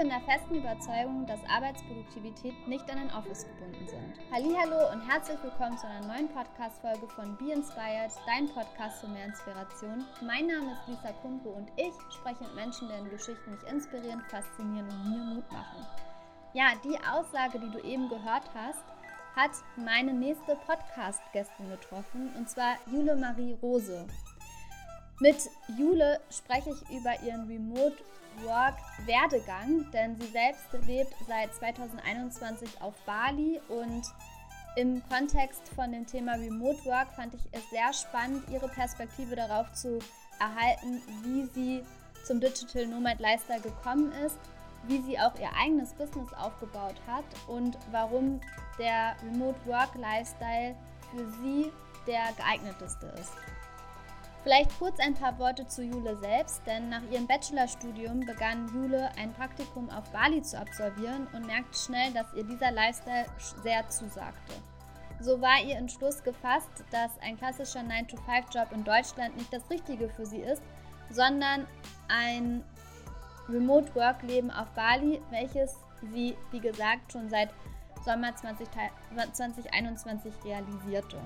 Bin der festen Überzeugung, dass Arbeitsproduktivität nicht an ein Office gebunden sind. Hallo und herzlich willkommen zu einer neuen Podcast-Folge von Be Inspired, dein Podcast für mehr Inspiration. Mein Name ist Lisa Kumpe und ich spreche mit Menschen, deren Geschichten mich inspirieren, faszinieren und mir Mut machen. Ja, die Aussage, die du eben gehört hast, hat meine nächste Podcast-Gästin getroffen, und zwar Jule Marie Rose. Mit Jule spreche ich über ihren Remote Work-Werdegang, denn sie selbst lebt seit 2021 auf Bali und im Kontext von dem Thema Remote Work fand ich es sehr spannend, ihre Perspektive darauf zu erhalten, wie sie zum Digital Nomad Lifestyle gekommen ist, wie sie auch ihr eigenes Business aufgebaut hat und warum der Remote Work Lifestyle für sie der geeigneteste ist. Vielleicht kurz ein paar Worte zu Jule selbst, denn nach ihrem Bachelorstudium begann Jule ein Praktikum auf Bali zu absolvieren und merkte schnell, dass ihr dieser Lifestyle sehr zusagte. So war ihr Entschluss gefasst, dass ein klassischer 9-to-5-Job in Deutschland nicht das Richtige für sie ist, sondern ein Remote-Work-Leben auf Bali, welches sie, wie gesagt, schon seit Sommer 2021 realisierte.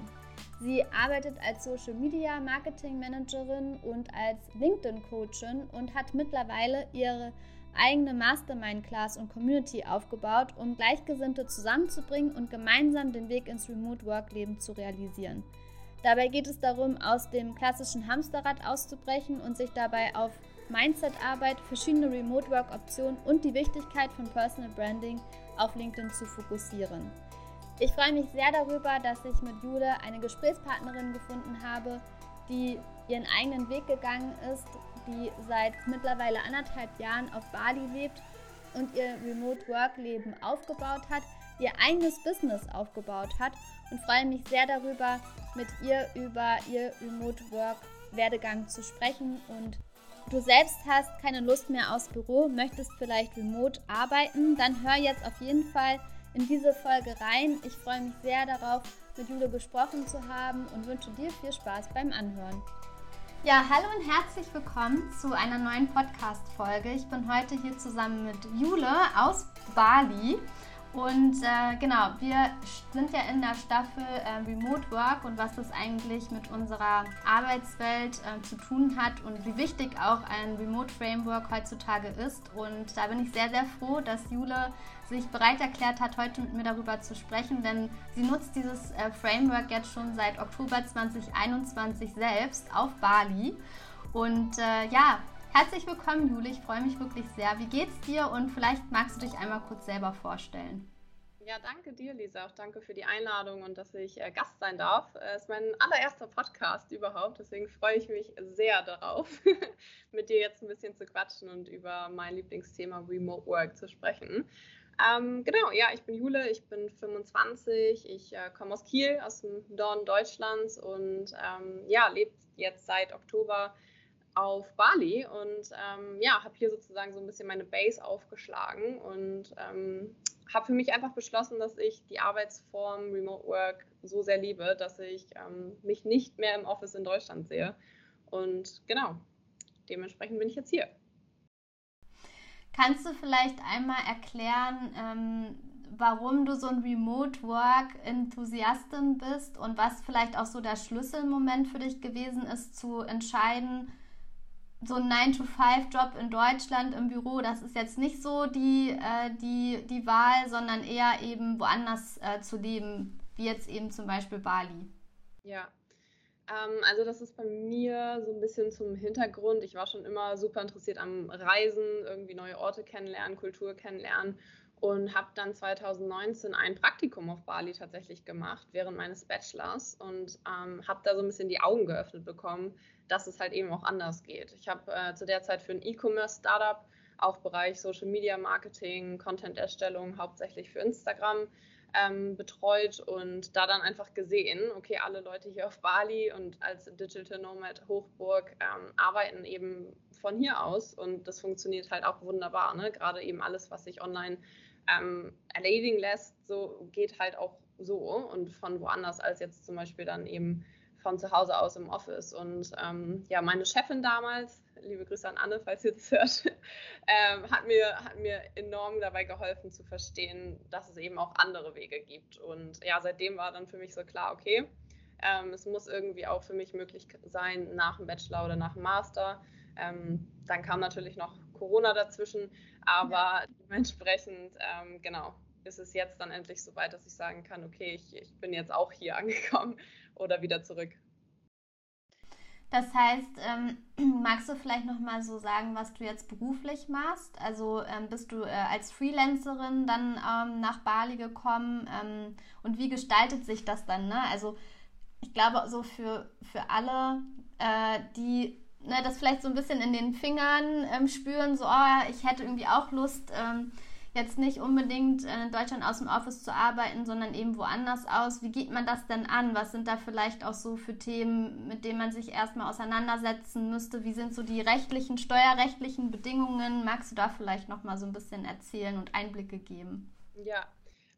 Sie arbeitet als Social Media Marketing Managerin und als LinkedIn Coachin und hat mittlerweile ihre eigene Mastermind Class und Community aufgebaut, um Gleichgesinnte zusammenzubringen und gemeinsam den Weg ins Remote Work Leben zu realisieren. Dabei geht es darum, aus dem klassischen Hamsterrad auszubrechen und sich dabei auf Mindset-Arbeit, verschiedene Remote Work-Optionen und die Wichtigkeit von Personal Branding auf LinkedIn zu fokussieren. Ich freue mich sehr darüber, dass ich mit Jule eine Gesprächspartnerin gefunden habe, die ihren eigenen Weg gegangen ist, die seit mittlerweile anderthalb Jahren auf Bali lebt und ihr Remote Work Leben aufgebaut hat, ihr eigenes Business aufgebaut hat und freue mich sehr darüber, mit ihr über ihr Remote Work Werdegang zu sprechen und du selbst hast keine Lust mehr aufs Büro, möchtest vielleicht remote arbeiten, dann hör jetzt auf jeden Fall in diese Folge rein. Ich freue mich sehr darauf, mit Jule gesprochen zu haben und wünsche dir viel Spaß beim Anhören. Ja, hallo und herzlich willkommen zu einer neuen Podcast-Folge. Ich bin heute hier zusammen mit Jule aus Bali. Und äh, genau, wir sind ja in der Staffel äh, Remote Work und was das eigentlich mit unserer Arbeitswelt äh, zu tun hat und wie wichtig auch ein Remote Framework heutzutage ist. Und da bin ich sehr, sehr froh, dass Jule sich bereit erklärt hat, heute mit mir darüber zu sprechen, denn sie nutzt dieses äh, Framework jetzt schon seit Oktober 2021 selbst auf Bali. Und äh, ja, Herzlich willkommen, Jule. Ich freue mich wirklich sehr. Wie geht's dir? Und vielleicht magst du dich einmal kurz selber vorstellen. Ja, danke dir, Lisa. Auch danke für die Einladung und dass ich äh, Gast sein darf. Es ist mein allererster Podcast überhaupt. Deswegen freue ich mich sehr darauf, mit dir jetzt ein bisschen zu quatschen und über mein Lieblingsthema Remote Work zu sprechen. Ähm, genau, ja, ich bin Jule, ich bin 25, ich äh, komme aus Kiel, aus dem Norden Deutschlands und ähm, ja, lebe jetzt seit Oktober auf Bali und ähm, ja, habe hier sozusagen so ein bisschen meine Base aufgeschlagen und ähm, habe für mich einfach beschlossen, dass ich die Arbeitsform Remote Work so sehr liebe, dass ich ähm, mich nicht mehr im Office in Deutschland sehe. Und genau, dementsprechend bin ich jetzt hier. Kannst du vielleicht einmal erklären, ähm, warum du so ein Remote Work-Enthusiastin bist und was vielleicht auch so der Schlüsselmoment für dich gewesen ist, zu entscheiden, so ein 9-to-5-Job in Deutschland im Büro, das ist jetzt nicht so die, äh, die, die Wahl, sondern eher eben woanders äh, zu leben, wie jetzt eben zum Beispiel Bali. Ja, ähm, also das ist bei mir so ein bisschen zum Hintergrund. Ich war schon immer super interessiert am Reisen, irgendwie neue Orte kennenlernen, Kultur kennenlernen und habe dann 2019 ein Praktikum auf Bali tatsächlich gemacht während meines Bachelors und ähm, habe da so ein bisschen die Augen geöffnet bekommen, dass es halt eben auch anders geht. Ich habe äh, zu der Zeit für ein E-Commerce-Startup auch Bereich Social Media Marketing, Content-Erstellung, hauptsächlich für Instagram ähm, betreut und da dann einfach gesehen, okay, alle Leute hier auf Bali und als Digital Nomad Hochburg ähm, arbeiten eben von hier aus und das funktioniert halt auch wunderbar. Ne? Gerade eben alles, was sich online ähm, erledigen lässt, so geht halt auch so und von woanders als jetzt zum Beispiel dann eben von zu Hause aus im Office. Und ähm, ja, meine Chefin damals, liebe Grüße an Anne, falls ihr das hört, ähm, hat, mir, hat mir enorm dabei geholfen zu verstehen, dass es eben auch andere Wege gibt. Und ja, seitdem war dann für mich so klar, okay, ähm, es muss irgendwie auch für mich möglich sein, nach dem Bachelor oder nach dem Master. Ähm, dann kam natürlich noch Corona dazwischen, aber ja. dementsprechend, ähm, genau, ist es jetzt dann endlich so weit, dass ich sagen kann, okay, ich, ich bin jetzt auch hier angekommen oder wieder zurück. Das heißt, ähm, magst du vielleicht noch mal so sagen, was du jetzt beruflich machst? Also ähm, bist du äh, als Freelancerin dann ähm, nach Bali gekommen ähm, und wie gestaltet sich das dann? Ne? Also ich glaube, so für, für alle, äh, die ne, das vielleicht so ein bisschen in den Fingern ähm, spüren, so, oh, ich hätte irgendwie auch Lust, ähm, jetzt nicht unbedingt in Deutschland aus dem Office zu arbeiten, sondern eben woanders aus. Wie geht man das denn an? Was sind da vielleicht auch so für Themen, mit denen man sich erstmal auseinandersetzen müsste? Wie sind so die rechtlichen, steuerrechtlichen Bedingungen? Magst du da vielleicht noch mal so ein bisschen erzählen und Einblicke geben? Ja,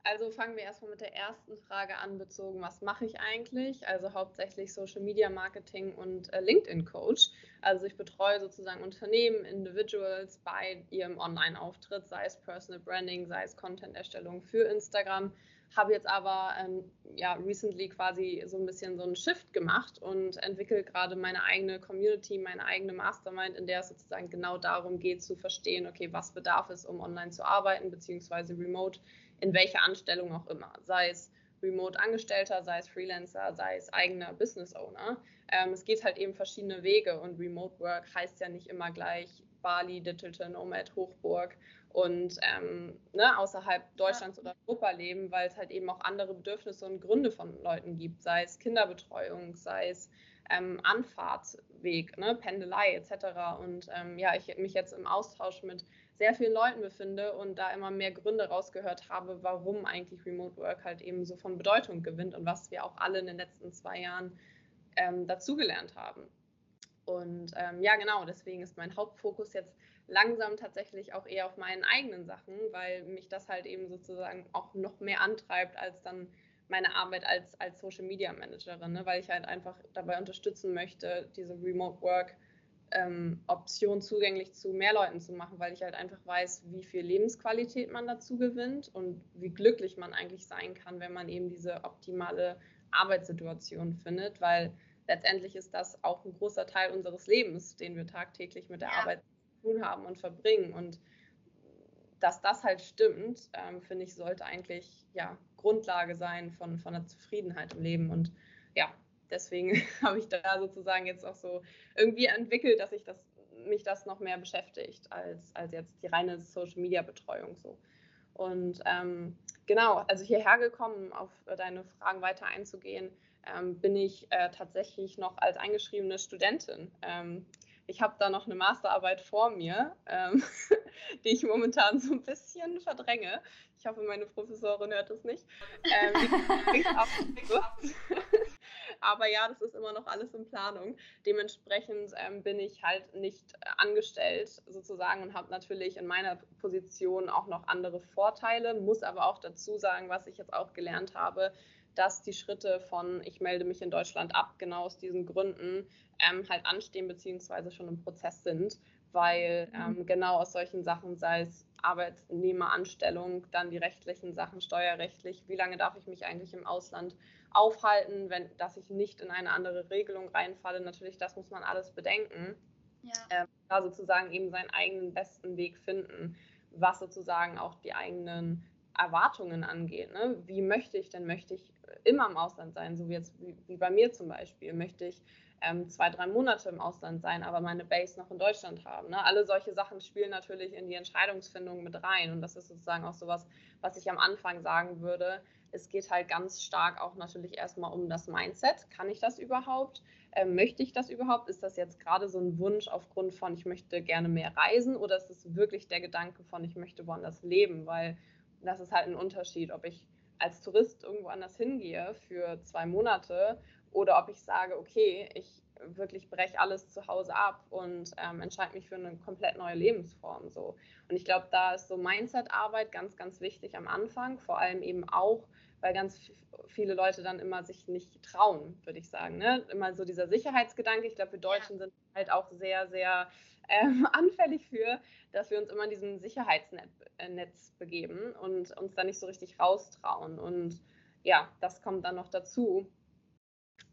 also fangen wir erstmal mit der ersten Frage an, bezogen, was mache ich eigentlich? Also hauptsächlich Social Media Marketing und äh, LinkedIn Coach. Also ich betreue sozusagen Unternehmen, Individuals bei ihrem Online-Auftritt, sei es Personal Branding, sei es Content-Erstellung für Instagram. Habe jetzt aber ähm, ja recently quasi so ein bisschen so einen Shift gemacht und entwickle gerade meine eigene Community, meine eigene Mastermind, in der es sozusagen genau darum geht zu verstehen, okay, was bedarf es, um online zu arbeiten, beziehungsweise remote in welcher Anstellung auch immer, sei es Remote-Angestellter, sei es Freelancer, sei es eigener Business Owner. Ähm, es geht halt eben verschiedene Wege und Remote Work heißt ja nicht immer gleich Bali, Digital Nomad, Hochburg und ähm, ne, außerhalb Deutschlands ja. oder Europa leben, weil es halt eben auch andere Bedürfnisse und Gründe von Leuten gibt, sei es Kinderbetreuung, sei es ähm, Anfahrtsweg, ne, Pendelei etc. Und ähm, ja, ich mich jetzt im Austausch mit sehr vielen Leuten befinde und da immer mehr Gründe rausgehört habe, warum eigentlich Remote Work halt eben so von Bedeutung gewinnt und was wir auch alle in den letzten zwei Jahren ähm, dazugelernt haben. Und ähm, ja, genau, deswegen ist mein Hauptfokus jetzt langsam tatsächlich auch eher auf meinen eigenen Sachen, weil mich das halt eben sozusagen auch noch mehr antreibt als dann meine Arbeit als, als Social Media Managerin, ne? weil ich halt einfach dabei unterstützen möchte, diese Remote Work ähm, Option zugänglich zu mehr Leuten zu machen, weil ich halt einfach weiß, wie viel Lebensqualität man dazu gewinnt und wie glücklich man eigentlich sein kann, wenn man eben diese optimale Arbeitssituation findet, weil letztendlich ist das auch ein großer Teil unseres Lebens, den wir tagtäglich mit der ja. Arbeit zu tun haben und verbringen. Und dass das halt stimmt, ähm, finde ich, sollte eigentlich ja Grundlage sein von, von der Zufriedenheit im Leben. Und ja, deswegen habe ich da sozusagen jetzt auch so irgendwie entwickelt, dass ich das, mich das noch mehr beschäftigt als, als jetzt die reine Social Media Betreuung so. Und ähm, genau, also hierher gekommen, auf deine Fragen weiter einzugehen, ähm, bin ich äh, tatsächlich noch als eingeschriebene Studentin. Ähm, ich habe da noch eine Masterarbeit vor mir, ähm, die ich momentan so ein bisschen verdränge. Ich hoffe, meine Professorin hört es nicht. Ähm, Aber ja, das ist immer noch alles in Planung. Dementsprechend ähm, bin ich halt nicht äh, angestellt sozusagen und habe natürlich in meiner Position auch noch andere Vorteile, muss aber auch dazu sagen, was ich jetzt auch gelernt habe, dass die Schritte von ich melde mich in Deutschland ab, genau aus diesen Gründen ähm, halt anstehen beziehungsweise schon im Prozess sind, weil mhm. ähm, genau aus solchen Sachen, sei es Arbeitnehmeranstellung, dann die rechtlichen Sachen, steuerrechtlich, wie lange darf ich mich eigentlich im Ausland aufhalten, wenn, dass ich nicht in eine andere Regelung reinfalle. Natürlich, das muss man alles bedenken. Ja. Äh, da sozusagen eben seinen eigenen besten Weg finden, was sozusagen auch die eigenen Erwartungen angeht. Ne? Wie möchte ich denn? Möchte ich immer im Ausland sein, so wie jetzt wie, wie bei mir zum Beispiel? Möchte ich ähm, zwei, drei Monate im Ausland sein, aber meine Base noch in Deutschland haben. Ne? Alle solche Sachen spielen natürlich in die Entscheidungsfindung mit rein. Und das ist sozusagen auch sowas, was ich am Anfang sagen würde. Es geht halt ganz stark auch natürlich erstmal um das Mindset. Kann ich das überhaupt? Ähm, möchte ich das überhaupt? Ist das jetzt gerade so ein Wunsch aufgrund von, ich möchte gerne mehr reisen oder ist es wirklich der Gedanke von, ich möchte woanders leben? Weil das ist halt ein Unterschied, ob ich als Tourist irgendwo anders hingehe für zwei Monate oder ob ich sage, okay, ich wirklich breche alles zu Hause ab und ähm, entscheide mich für eine komplett neue Lebensform. So. Und ich glaube, da ist so Mindset-Arbeit ganz, ganz wichtig am Anfang, vor allem eben auch, weil ganz viele Leute dann immer sich nicht trauen, würde ich sagen. Ne? Immer so dieser Sicherheitsgedanke. Ich glaube, wir Deutschen ja. sind halt auch sehr, sehr ähm, anfällig für, dass wir uns immer in diesem Sicherheitsnetz äh, begeben und uns da nicht so richtig raustrauen. Und ja, das kommt dann noch dazu.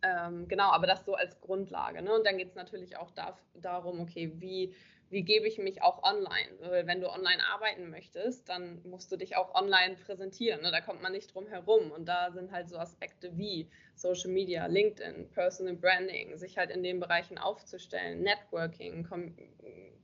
Ähm, genau, aber das so als Grundlage. Ne? Und dann geht es natürlich auch da, darum, okay, wie, wie gebe ich mich auch online? Weil wenn du online arbeiten möchtest, dann musst du dich auch online präsentieren. Ne? Da kommt man nicht drum herum. Und da sind halt so Aspekte wie Social Media, LinkedIn, Personal Branding, sich halt in den Bereichen aufzustellen, Networking, kom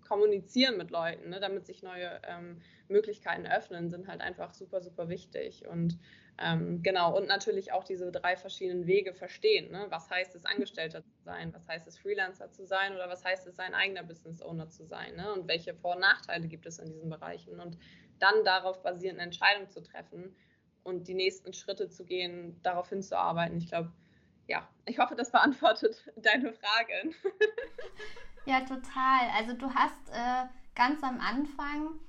kommunizieren mit Leuten, ne? damit sich neue ähm, Möglichkeiten öffnen, sind halt einfach super, super wichtig. Und ähm, genau, und natürlich auch diese drei verschiedenen Wege verstehen. Ne? Was heißt es, Angestellter zu sein? Was heißt es, Freelancer zu sein? Oder was heißt es, sein eigener Business Owner zu sein? Ne? Und welche Vor- und Nachteile gibt es in diesen Bereichen? Und dann darauf basierend eine Entscheidung zu treffen und die nächsten Schritte zu gehen, darauf hinzuarbeiten. Ich glaube, ja, ich hoffe, das beantwortet deine Frage. ja, total. Also du hast äh, ganz am Anfang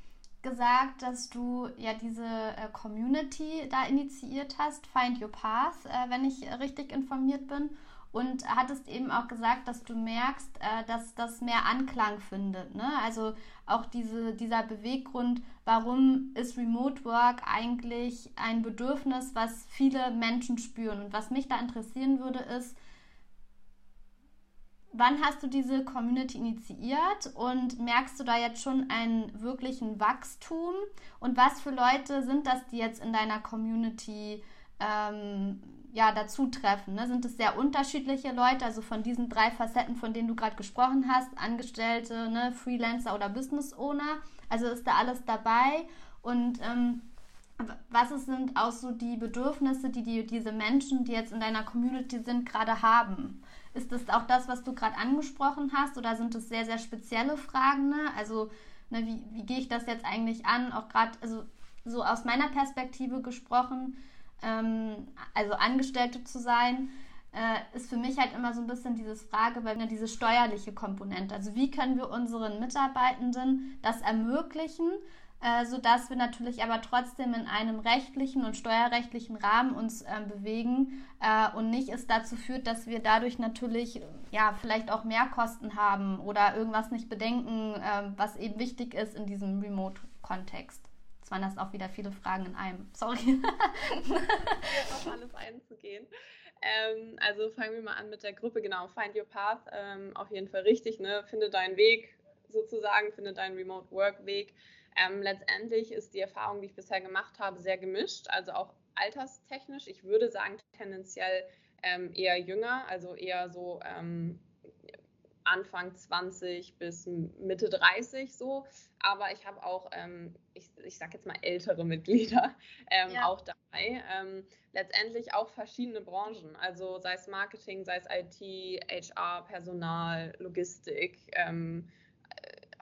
gesagt, dass du ja diese äh, Community da initiiert hast, Find Your Path, äh, wenn ich richtig informiert bin. Und hattest eben auch gesagt, dass du merkst, äh, dass das mehr Anklang findet. Ne? Also auch diese, dieser Beweggrund, warum ist Remote Work eigentlich ein Bedürfnis, was viele Menschen spüren. Und was mich da interessieren würde, ist, Wann hast du diese Community initiiert und merkst du da jetzt schon einen wirklichen Wachstum? Und was für Leute sind das, die jetzt in deiner Community ähm, ja, dazu treffen? Ne? Sind es sehr unterschiedliche Leute, also von diesen drei Facetten, von denen du gerade gesprochen hast, Angestellte, ne, Freelancer oder Business Owner? Also ist da alles dabei? Und ähm, was sind auch so die Bedürfnisse, die, die diese Menschen, die jetzt in deiner Community sind, gerade haben? Ist das auch das, was du gerade angesprochen hast, oder sind es sehr, sehr spezielle Fragen? Ne? Also, ne, wie, wie gehe ich das jetzt eigentlich an? Auch gerade, also so aus meiner Perspektive gesprochen, ähm, also Angestellte zu sein, äh, ist für mich halt immer so ein bisschen dieses Frage, weil ne, diese steuerliche Komponente. Also wie können wir unseren Mitarbeitenden das ermöglichen, äh, sodass wir natürlich aber trotzdem in einem rechtlichen und steuerrechtlichen Rahmen uns äh, bewegen äh, und nicht es dazu führt, dass wir dadurch natürlich ja vielleicht auch Mehrkosten haben oder irgendwas nicht bedenken, äh, was eben wichtig ist in diesem Remote-Kontext. Jetzt waren das auch wieder viele Fragen in einem. Sorry. auf alles einzugehen. Ähm, also fangen wir mal an mit der Gruppe, genau, Find Your Path, ähm, auf jeden Fall richtig, ne? finde deinen Weg sozusagen, finde deinen Remote Work Weg. Ähm, letztendlich ist die Erfahrung, die ich bisher gemacht habe, sehr gemischt, also auch alterstechnisch. Ich würde sagen, tendenziell ähm, eher jünger, also eher so ähm, Anfang 20 bis Mitte 30 so. Aber ich habe auch, ähm, ich, ich sage jetzt mal ältere Mitglieder ähm, ja. auch dabei. Ähm, letztendlich auch verschiedene Branchen, also sei es Marketing, sei es IT, HR, Personal, Logistik. Ähm,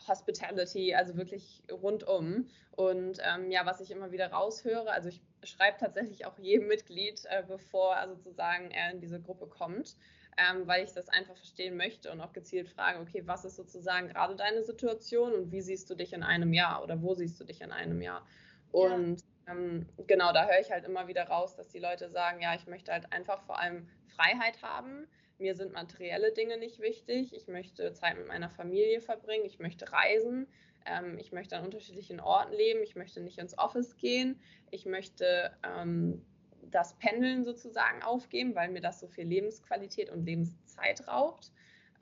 Hospitality, also wirklich rundum. Und ähm, ja, was ich immer wieder raushöre, also ich schreibe tatsächlich auch jedem Mitglied, äh, bevor er sozusagen er in diese Gruppe kommt, ähm, weil ich das einfach verstehen möchte und auch gezielt frage, okay, was ist sozusagen gerade deine Situation und wie siehst du dich in einem Jahr oder wo siehst du dich in einem Jahr? Und ja. ähm, genau, da höre ich halt immer wieder raus, dass die Leute sagen, ja, ich möchte halt einfach vor allem Freiheit haben mir sind materielle Dinge nicht wichtig. Ich möchte Zeit mit meiner Familie verbringen. Ich möchte reisen. Ähm, ich möchte an unterschiedlichen Orten leben. Ich möchte nicht ins Office gehen. Ich möchte ähm, das Pendeln sozusagen aufgeben, weil mir das so viel Lebensqualität und Lebenszeit raubt.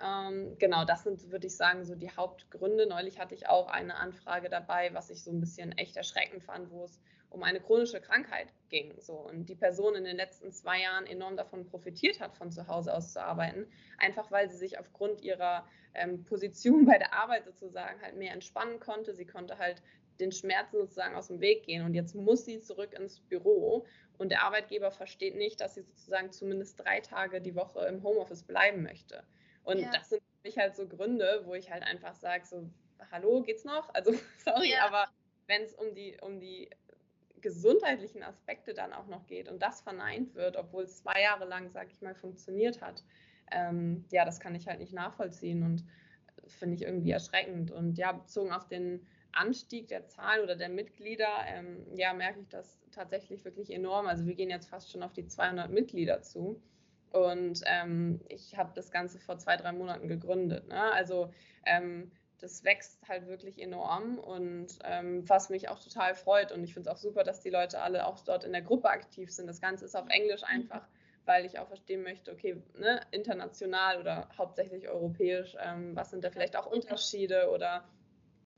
Ähm, genau, das sind, würde ich sagen, so die Hauptgründe. Neulich hatte ich auch eine Anfrage dabei, was ich so ein bisschen echt erschreckend fand, wo es um eine chronische Krankheit ging. So. Und die Person in den letzten zwei Jahren enorm davon profitiert hat, von zu Hause aus zu arbeiten, einfach weil sie sich aufgrund ihrer ähm, Position bei der Arbeit sozusagen halt mehr entspannen konnte. Sie konnte halt den Schmerzen sozusagen aus dem Weg gehen. Und jetzt muss sie zurück ins Büro. Und der Arbeitgeber versteht nicht, dass sie sozusagen zumindest drei Tage die Woche im Homeoffice bleiben möchte. Und ja. das sind für mich halt so Gründe, wo ich halt einfach sage, so, hallo, geht's noch? Also, sorry, ja. aber wenn es um die, um die gesundheitlichen Aspekte dann auch noch geht und das verneint wird, obwohl es zwei Jahre lang, sag ich mal, funktioniert hat, ähm, ja, das kann ich halt nicht nachvollziehen und finde ich irgendwie erschreckend. Und ja, bezogen auf den Anstieg der Zahlen oder der Mitglieder, ähm, ja, merke ich das tatsächlich wirklich enorm. Also wir gehen jetzt fast schon auf die 200 Mitglieder zu. Und ähm, ich habe das Ganze vor zwei, drei Monaten gegründet. Ne? Also ähm, das wächst halt wirklich enorm und ähm, was mich auch total freut. Und ich finde es auch super, dass die Leute alle auch dort in der Gruppe aktiv sind. Das Ganze ist auf Englisch mhm. einfach, weil ich auch verstehen möchte, okay, ne, international oder hauptsächlich europäisch, ähm, was sind da vielleicht auch Unterschiede oder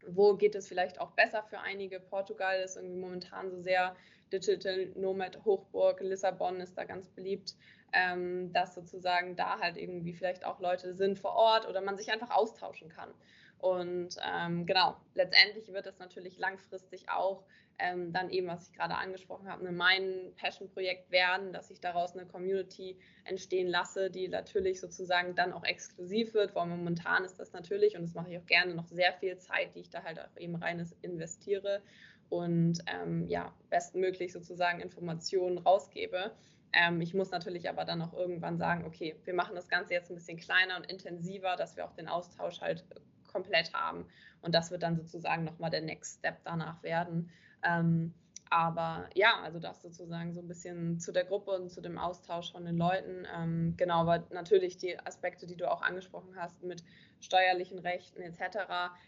wo geht es vielleicht auch besser für einige? Portugal ist irgendwie momentan so sehr Digital Nomad Hochburg, Lissabon ist da ganz beliebt, ähm, dass sozusagen da halt irgendwie vielleicht auch Leute sind vor Ort oder man sich einfach austauschen kann. Und ähm, genau, letztendlich wird es natürlich langfristig auch ähm, dann eben, was ich gerade angesprochen habe, mein Passion-Projekt werden, dass ich daraus eine Community entstehen lasse, die natürlich sozusagen dann auch exklusiv wird, weil momentan ist das natürlich, und das mache ich auch gerne, noch sehr viel Zeit, die ich da halt auch eben rein investiere und ähm, ja, bestmöglich sozusagen Informationen rausgebe. Ähm, ich muss natürlich aber dann auch irgendwann sagen, okay, wir machen das Ganze jetzt ein bisschen kleiner und intensiver, dass wir auch den Austausch halt komplett haben. Und das wird dann sozusagen nochmal der Next Step danach werden. Ähm, aber ja, also das sozusagen so ein bisschen zu der Gruppe und zu dem Austausch von den Leuten. Ähm, genau, aber natürlich die Aspekte, die du auch angesprochen hast mit steuerlichen Rechten etc.,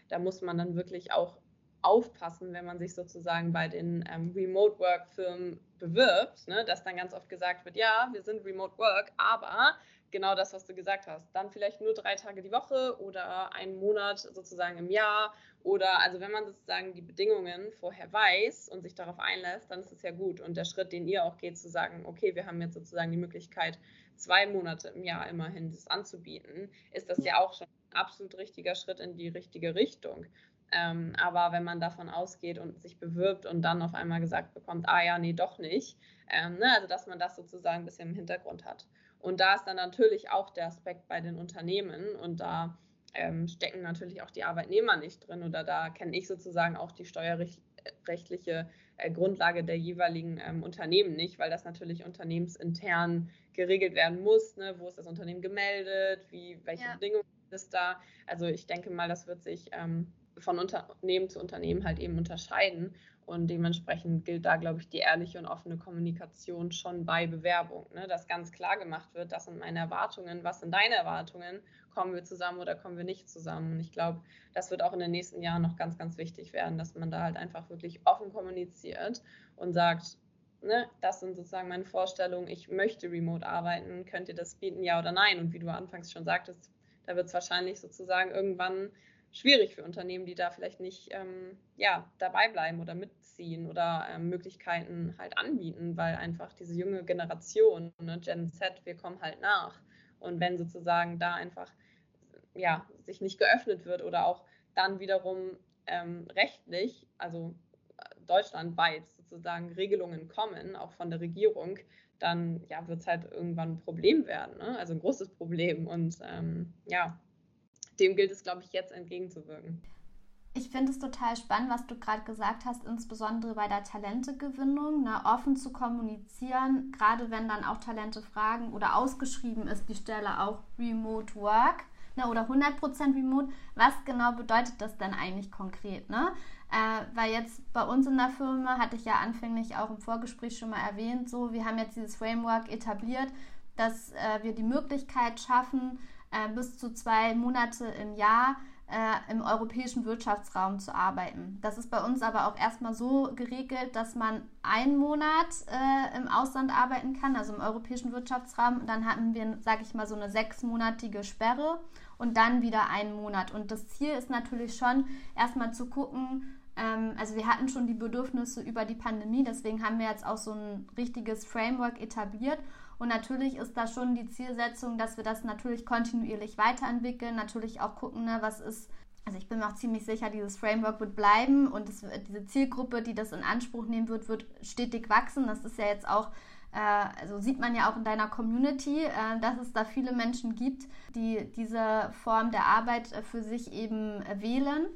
da muss man dann wirklich auch aufpassen, wenn man sich sozusagen bei den ähm, Remote Work Firmen bewirbt, ne, dass dann ganz oft gesagt wird, ja, wir sind Remote Work, aber genau das, was du gesagt hast. Dann vielleicht nur drei Tage die Woche oder einen Monat sozusagen im Jahr. Oder also wenn man sozusagen die Bedingungen vorher weiß und sich darauf einlässt, dann ist es ja gut. Und der Schritt, den ihr auch geht, zu sagen, okay, wir haben jetzt sozusagen die Möglichkeit, zwei Monate im Jahr immerhin das anzubieten, ist das ja auch schon ein absolut richtiger Schritt in die richtige Richtung. Ähm, aber wenn man davon ausgeht und sich bewirbt und dann auf einmal gesagt bekommt, ah ja, nee, doch nicht, ähm, ne, also dass man das sozusagen ein bisschen im Hintergrund hat. Und da ist dann natürlich auch der Aspekt bei den Unternehmen und da ähm, stecken natürlich auch die Arbeitnehmer nicht drin oder da kenne ich sozusagen auch die steuerrechtliche äh, Grundlage der jeweiligen ähm, Unternehmen nicht, weil das natürlich unternehmensintern geregelt werden muss. Ne? Wo ist das Unternehmen gemeldet? Wie, welche ja. Bedingungen ist da? Also ich denke mal, das wird sich ähm, von Unternehmen zu Unternehmen halt eben unterscheiden. Und dementsprechend gilt da, glaube ich, die ehrliche und offene Kommunikation schon bei Bewerbung, ne? dass ganz klar gemacht wird, das sind meine Erwartungen, was sind deine Erwartungen, kommen wir zusammen oder kommen wir nicht zusammen. Und ich glaube, das wird auch in den nächsten Jahren noch ganz, ganz wichtig werden, dass man da halt einfach wirklich offen kommuniziert und sagt, ne, das sind sozusagen meine Vorstellungen, ich möchte remote arbeiten, könnt ihr das bieten, ja oder nein? Und wie du anfangs schon sagtest, da wird es wahrscheinlich sozusagen irgendwann schwierig für Unternehmen, die da vielleicht nicht ähm, ja, dabei bleiben oder mitziehen oder ähm, Möglichkeiten halt anbieten, weil einfach diese junge Generation, ne, Gen Z, wir kommen halt nach. Und wenn sozusagen da einfach ja, sich nicht geöffnet wird oder auch dann wiederum ähm, rechtlich, also deutschlandweit sozusagen Regelungen kommen, auch von der Regierung, dann ja, wird es halt irgendwann ein Problem werden, ne? also ein großes Problem. Und ähm, ja, dem gilt es, glaube ich, jetzt entgegenzuwirken. Ich finde es total spannend, was du gerade gesagt hast, insbesondere bei der Talentegewinnung, ne, offen zu kommunizieren, gerade wenn dann auch Talente fragen oder ausgeschrieben ist die Stelle auch Remote Work ne, oder 100% Remote. Was genau bedeutet das denn eigentlich konkret? Ne? Äh, weil jetzt bei uns in der Firma, hatte ich ja anfänglich auch im Vorgespräch schon mal erwähnt, so, wir haben jetzt dieses Framework etabliert, dass äh, wir die Möglichkeit schaffen, äh, bis zu zwei Monate im Jahr äh, im europäischen Wirtschaftsraum zu arbeiten. Das ist bei uns aber auch erstmal so geregelt, dass man einen Monat äh, im Ausland arbeiten kann, also im europäischen Wirtschaftsraum. Dann hatten wir, sage ich mal, so eine sechsmonatige Sperre und dann wieder einen Monat. Und das Ziel ist natürlich schon, erstmal zu gucken, ähm, also wir hatten schon die Bedürfnisse über die Pandemie, deswegen haben wir jetzt auch so ein richtiges Framework etabliert und natürlich ist da schon die Zielsetzung, dass wir das natürlich kontinuierlich weiterentwickeln, natürlich auch gucken, ne, was ist also ich bin mir auch ziemlich sicher, dieses Framework wird bleiben und das, diese Zielgruppe, die das in Anspruch nehmen wird, wird stetig wachsen. Das ist ja jetzt auch, äh, also sieht man ja auch in deiner Community, äh, dass es da viele Menschen gibt, die diese Form der Arbeit äh, für sich eben wählen.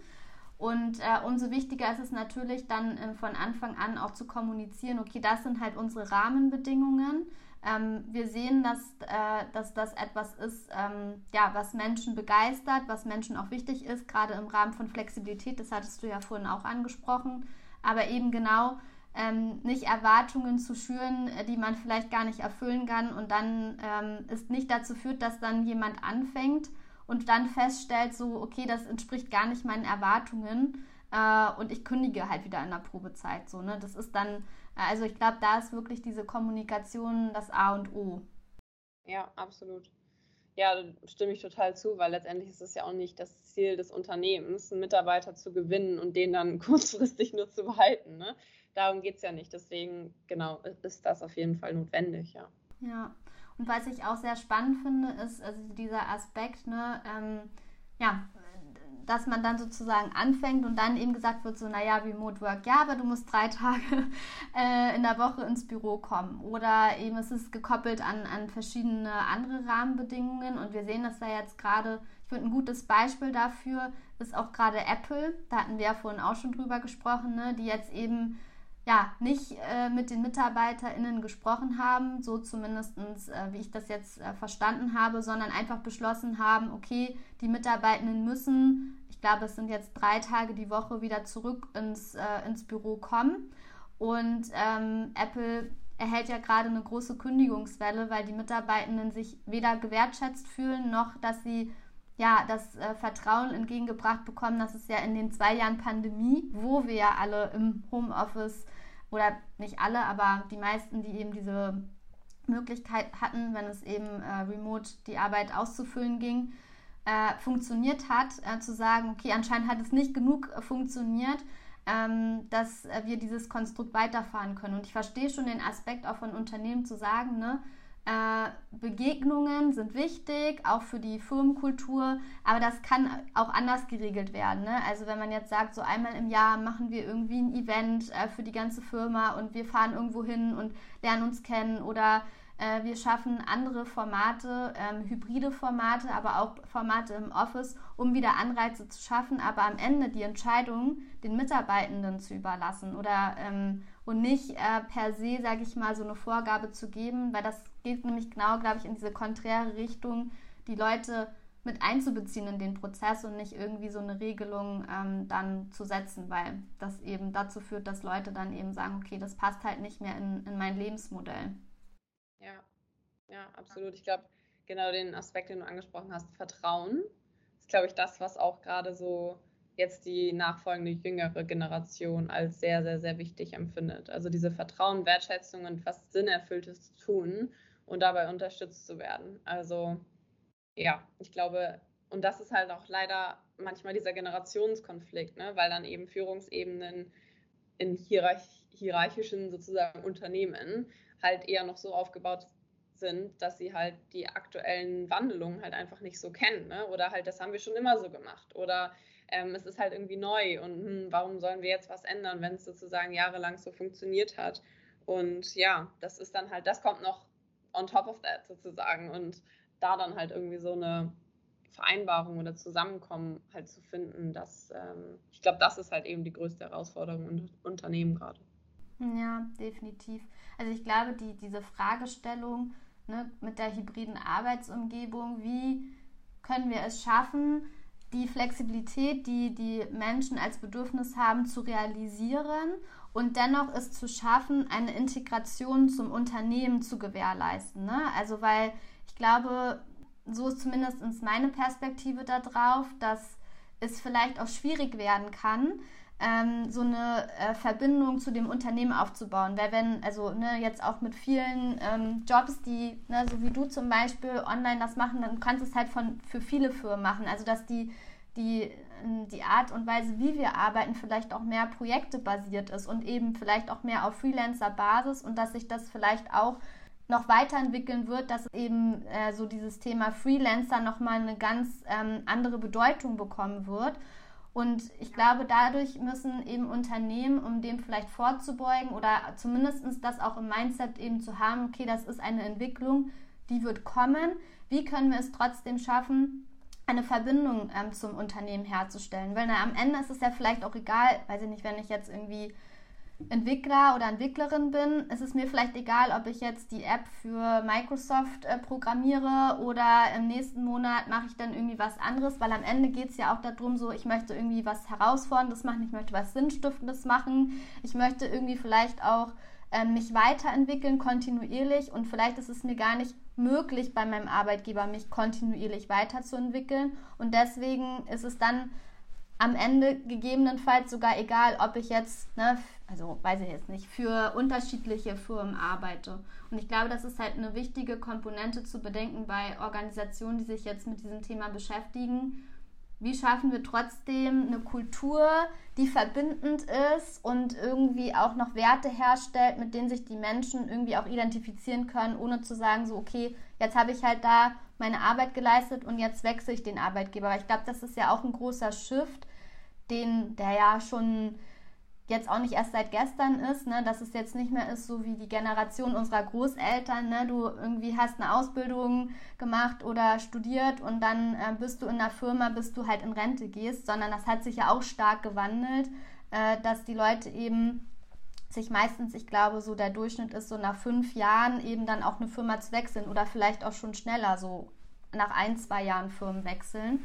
Und äh, umso wichtiger ist es natürlich dann äh, von Anfang an auch zu kommunizieren, okay, das sind halt unsere Rahmenbedingungen. Ähm, wir sehen, dass, äh, dass das etwas ist, ähm, ja, was Menschen begeistert, was Menschen auch wichtig ist, gerade im Rahmen von Flexibilität, das hattest du ja vorhin auch angesprochen, aber eben genau ähm, nicht Erwartungen zu schüren, äh, die man vielleicht gar nicht erfüllen kann und dann ähm, es nicht dazu führt, dass dann jemand anfängt, und dann feststellt, so, okay, das entspricht gar nicht meinen Erwartungen äh, und ich kündige halt wieder in der Probezeit. So, ne? Das ist dann, also ich glaube, da ist wirklich diese Kommunikation das A und O. Ja, absolut. Ja, da stimme ich total zu, weil letztendlich ist es ja auch nicht das Ziel des Unternehmens, einen Mitarbeiter zu gewinnen und den dann kurzfristig nur zu behalten. Ne? Darum geht es ja nicht. Deswegen, genau, ist das auf jeden Fall notwendig, ja. Ja, und was ich auch sehr spannend finde, ist also dieser Aspekt, ne, ähm, ja, dass man dann sozusagen anfängt und dann eben gesagt wird, so, naja, Remote Work, ja, aber du musst drei Tage äh, in der Woche ins Büro kommen. Oder eben es ist gekoppelt an, an verschiedene andere Rahmenbedingungen und wir sehen das ja jetzt gerade, ich finde ein gutes Beispiel dafür ist auch gerade Apple, da hatten wir ja vorhin auch schon drüber gesprochen, ne, die jetzt eben ja, nicht äh, mit den MitarbeiterInnen gesprochen haben, so zumindest äh, wie ich das jetzt äh, verstanden habe, sondern einfach beschlossen haben, okay, die Mitarbeitenden müssen, ich glaube, es sind jetzt drei Tage die Woche wieder zurück ins, äh, ins Büro kommen. Und ähm, Apple erhält ja gerade eine große Kündigungswelle, weil die Mitarbeitenden sich weder gewertschätzt fühlen, noch dass sie ja, das äh, Vertrauen entgegengebracht bekommen, dass es ja in den zwei Jahren Pandemie, wo wir ja alle im Homeoffice oder nicht alle, aber die meisten, die eben diese Möglichkeit hatten, wenn es eben äh, remote die Arbeit auszufüllen ging, äh, funktioniert hat, äh, zu sagen, okay, anscheinend hat es nicht genug äh, funktioniert, ähm, dass äh, wir dieses Konstrukt weiterfahren können. Und ich verstehe schon den Aspekt auch von Unternehmen zu sagen, ne, äh, Begegnungen sind wichtig, auch für die Firmenkultur, aber das kann auch anders geregelt werden. Ne? Also wenn man jetzt sagt, so einmal im Jahr machen wir irgendwie ein Event äh, für die ganze Firma und wir fahren irgendwo hin und lernen uns kennen oder äh, wir schaffen andere Formate, ähm, hybride Formate, aber auch Formate im Office, um wieder Anreize zu schaffen, aber am Ende die Entscheidung den Mitarbeitenden zu überlassen oder ähm, und nicht äh, per se, sage ich mal, so eine Vorgabe zu geben, weil das geht nämlich genau, glaube ich, in diese konträre Richtung, die Leute mit einzubeziehen in den Prozess und nicht irgendwie so eine Regelung ähm, dann zu setzen, weil das eben dazu führt, dass Leute dann eben sagen, okay, das passt halt nicht mehr in, in mein Lebensmodell. Ja, ja, absolut. Ich glaube, genau den Aspekt, den du angesprochen hast, Vertrauen, ist, glaube ich, das, was auch gerade so jetzt die nachfolgende jüngere Generation als sehr, sehr, sehr wichtig empfindet. Also diese Vertrauen, Wertschätzung und was Sinnerfülltes tun und dabei unterstützt zu werden. Also ja, ich glaube, und das ist halt auch leider manchmal dieser Generationskonflikt, ne? weil dann eben Führungsebenen in hierarch hierarchischen sozusagen Unternehmen halt eher noch so aufgebaut sind, dass sie halt die aktuellen Wandelungen halt einfach nicht so kennen. Ne? Oder halt, das haben wir schon immer so gemacht. Oder ähm, es ist halt irgendwie neu und hm, warum sollen wir jetzt was ändern, wenn es sozusagen jahrelang so funktioniert hat. Und ja, das ist dann halt, das kommt noch on top of that sozusagen. Und da dann halt irgendwie so eine Vereinbarung oder Zusammenkommen halt zu finden, das, ähm, ich glaube, das ist halt eben die größte Herausforderung in Unternehmen gerade. Ja, definitiv. Also ich glaube, die, diese Fragestellung ne, mit der hybriden Arbeitsumgebung, wie können wir es schaffen, die Flexibilität, die die Menschen als Bedürfnis haben, zu realisieren und dennoch es zu schaffen, eine Integration zum Unternehmen zu gewährleisten. Ne? Also weil ich glaube, so ist zumindest meine Perspektive darauf, dass es vielleicht auch schwierig werden kann, ähm, so eine äh, Verbindung zu dem Unternehmen aufzubauen. Weil wenn, also ne, jetzt auch mit vielen ähm, Jobs, die, ne, so wie du zum Beispiel, online das machen, dann kannst du es halt von, für viele Firmen machen. Also dass die, die, die Art und Weise, wie wir arbeiten, vielleicht auch mehr projektebasiert ist und eben vielleicht auch mehr auf Freelancer-Basis und dass sich das vielleicht auch noch weiterentwickeln wird, dass eben äh, so dieses Thema Freelancer nochmal eine ganz ähm, andere Bedeutung bekommen wird. Und ich glaube, dadurch müssen eben Unternehmen, um dem vielleicht vorzubeugen oder zumindest das auch im Mindset eben zu haben, okay, das ist eine Entwicklung, die wird kommen. Wie können wir es trotzdem schaffen, eine Verbindung ähm, zum Unternehmen herzustellen. Weil na, am Ende ist es ja vielleicht auch egal, weiß ich nicht, wenn ich jetzt irgendwie Entwickler oder Entwicklerin bin, ist es mir vielleicht egal, ob ich jetzt die App für Microsoft äh, programmiere oder im nächsten Monat mache ich dann irgendwie was anderes, weil am Ende geht es ja auch darum, so ich möchte irgendwie was Herausforderndes machen, ich möchte was Sinnstiftendes machen, ich möchte irgendwie vielleicht auch äh, mich weiterentwickeln kontinuierlich und vielleicht ist es mir gar nicht möglich bei meinem Arbeitgeber, mich kontinuierlich weiterzuentwickeln. Und deswegen ist es dann am Ende gegebenenfalls sogar egal, ob ich jetzt, ne, also weiß ich jetzt nicht, für unterschiedliche Firmen arbeite. Und ich glaube, das ist halt eine wichtige Komponente zu bedenken bei Organisationen, die sich jetzt mit diesem Thema beschäftigen. Wie schaffen wir trotzdem eine Kultur, die verbindend ist und irgendwie auch noch Werte herstellt, mit denen sich die Menschen irgendwie auch identifizieren können, ohne zu sagen, so, okay, jetzt habe ich halt da meine Arbeit geleistet und jetzt wechsle ich den Arbeitgeber. ich glaube, das ist ja auch ein großer Shift, den, der ja schon jetzt auch nicht erst seit gestern ist, ne, dass es jetzt nicht mehr ist, so wie die Generation unserer Großeltern, ne, du irgendwie hast eine Ausbildung gemacht oder studiert und dann äh, bist du in einer Firma, bis du halt in Rente gehst, sondern das hat sich ja auch stark gewandelt, äh, dass die Leute eben sich meistens, ich glaube, so der Durchschnitt ist so nach fünf Jahren eben dann auch eine Firma zu wechseln oder vielleicht auch schon schneller, so nach ein, zwei Jahren Firmen wechseln.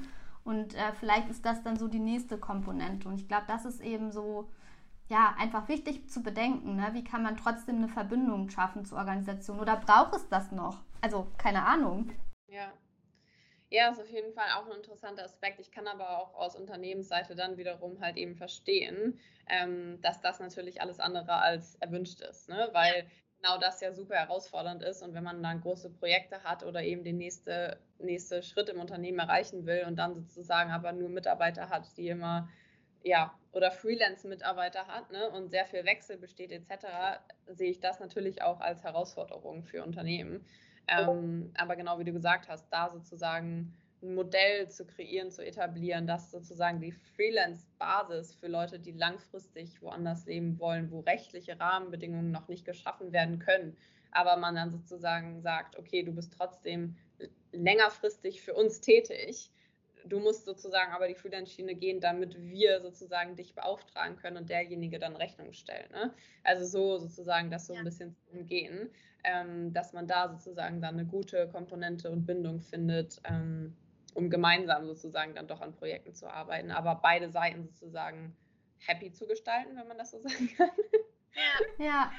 Und äh, vielleicht ist das dann so die nächste Komponente. Und ich glaube, das ist eben so, ja, einfach wichtig zu bedenken. Ne? Wie kann man trotzdem eine Verbindung schaffen zur Organisation? Oder braucht es das noch? Also, keine Ahnung. Ja. Ja, ist auf jeden Fall auch ein interessanter Aspekt. Ich kann aber auch aus Unternehmensseite dann wiederum halt eben verstehen, ähm, dass das natürlich alles andere als erwünscht ist. Ne? Weil genau das ja super herausfordernd ist. Und wenn man dann große Projekte hat oder eben den nächste, nächste Schritt im Unternehmen erreichen will und dann sozusagen aber nur Mitarbeiter hat, die immer, ja, oder Freelance-Mitarbeiter hat ne, und sehr viel Wechsel besteht etc., sehe ich das natürlich auch als Herausforderung für Unternehmen. Ähm, aber genau wie du gesagt hast, da sozusagen ein Modell zu kreieren, zu etablieren, das sozusagen die Freelance-Basis für Leute, die langfristig woanders leben wollen, wo rechtliche Rahmenbedingungen noch nicht geschaffen werden können, aber man dann sozusagen sagt, okay, du bist trotzdem längerfristig für uns tätig. Du musst sozusagen aber die Freelance-Schiene gehen, damit wir sozusagen dich beauftragen können und derjenige dann Rechnung stellt. Ne? Also so sozusagen das so ein bisschen zu umgehen, ähm, dass man da sozusagen dann eine gute Komponente und Bindung findet, ähm, um gemeinsam sozusagen dann doch an Projekten zu arbeiten, aber beide Seiten sozusagen happy zu gestalten, wenn man das so sagen kann. Ja, ja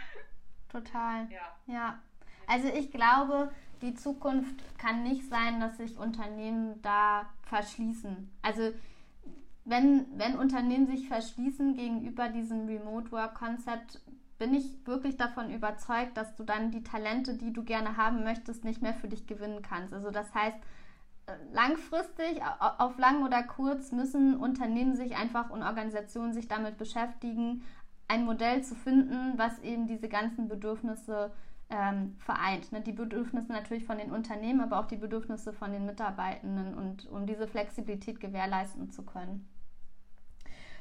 total. Ja. ja. Also ich glaube, die Zukunft kann nicht sein, dass sich Unternehmen da verschließen. Also wenn, wenn Unternehmen sich verschließen gegenüber diesem Remote Work Konzept, bin ich wirklich davon überzeugt, dass du dann die Talente, die du gerne haben möchtest, nicht mehr für dich gewinnen kannst. Also das heißt, langfristig, auf lang oder kurz, müssen Unternehmen sich einfach und Organisationen sich damit beschäftigen, ein Modell zu finden, was eben diese ganzen Bedürfnisse ähm, vereint. Ne? Die Bedürfnisse natürlich von den Unternehmen, aber auch die Bedürfnisse von den Mitarbeitenden und um diese Flexibilität gewährleisten zu können.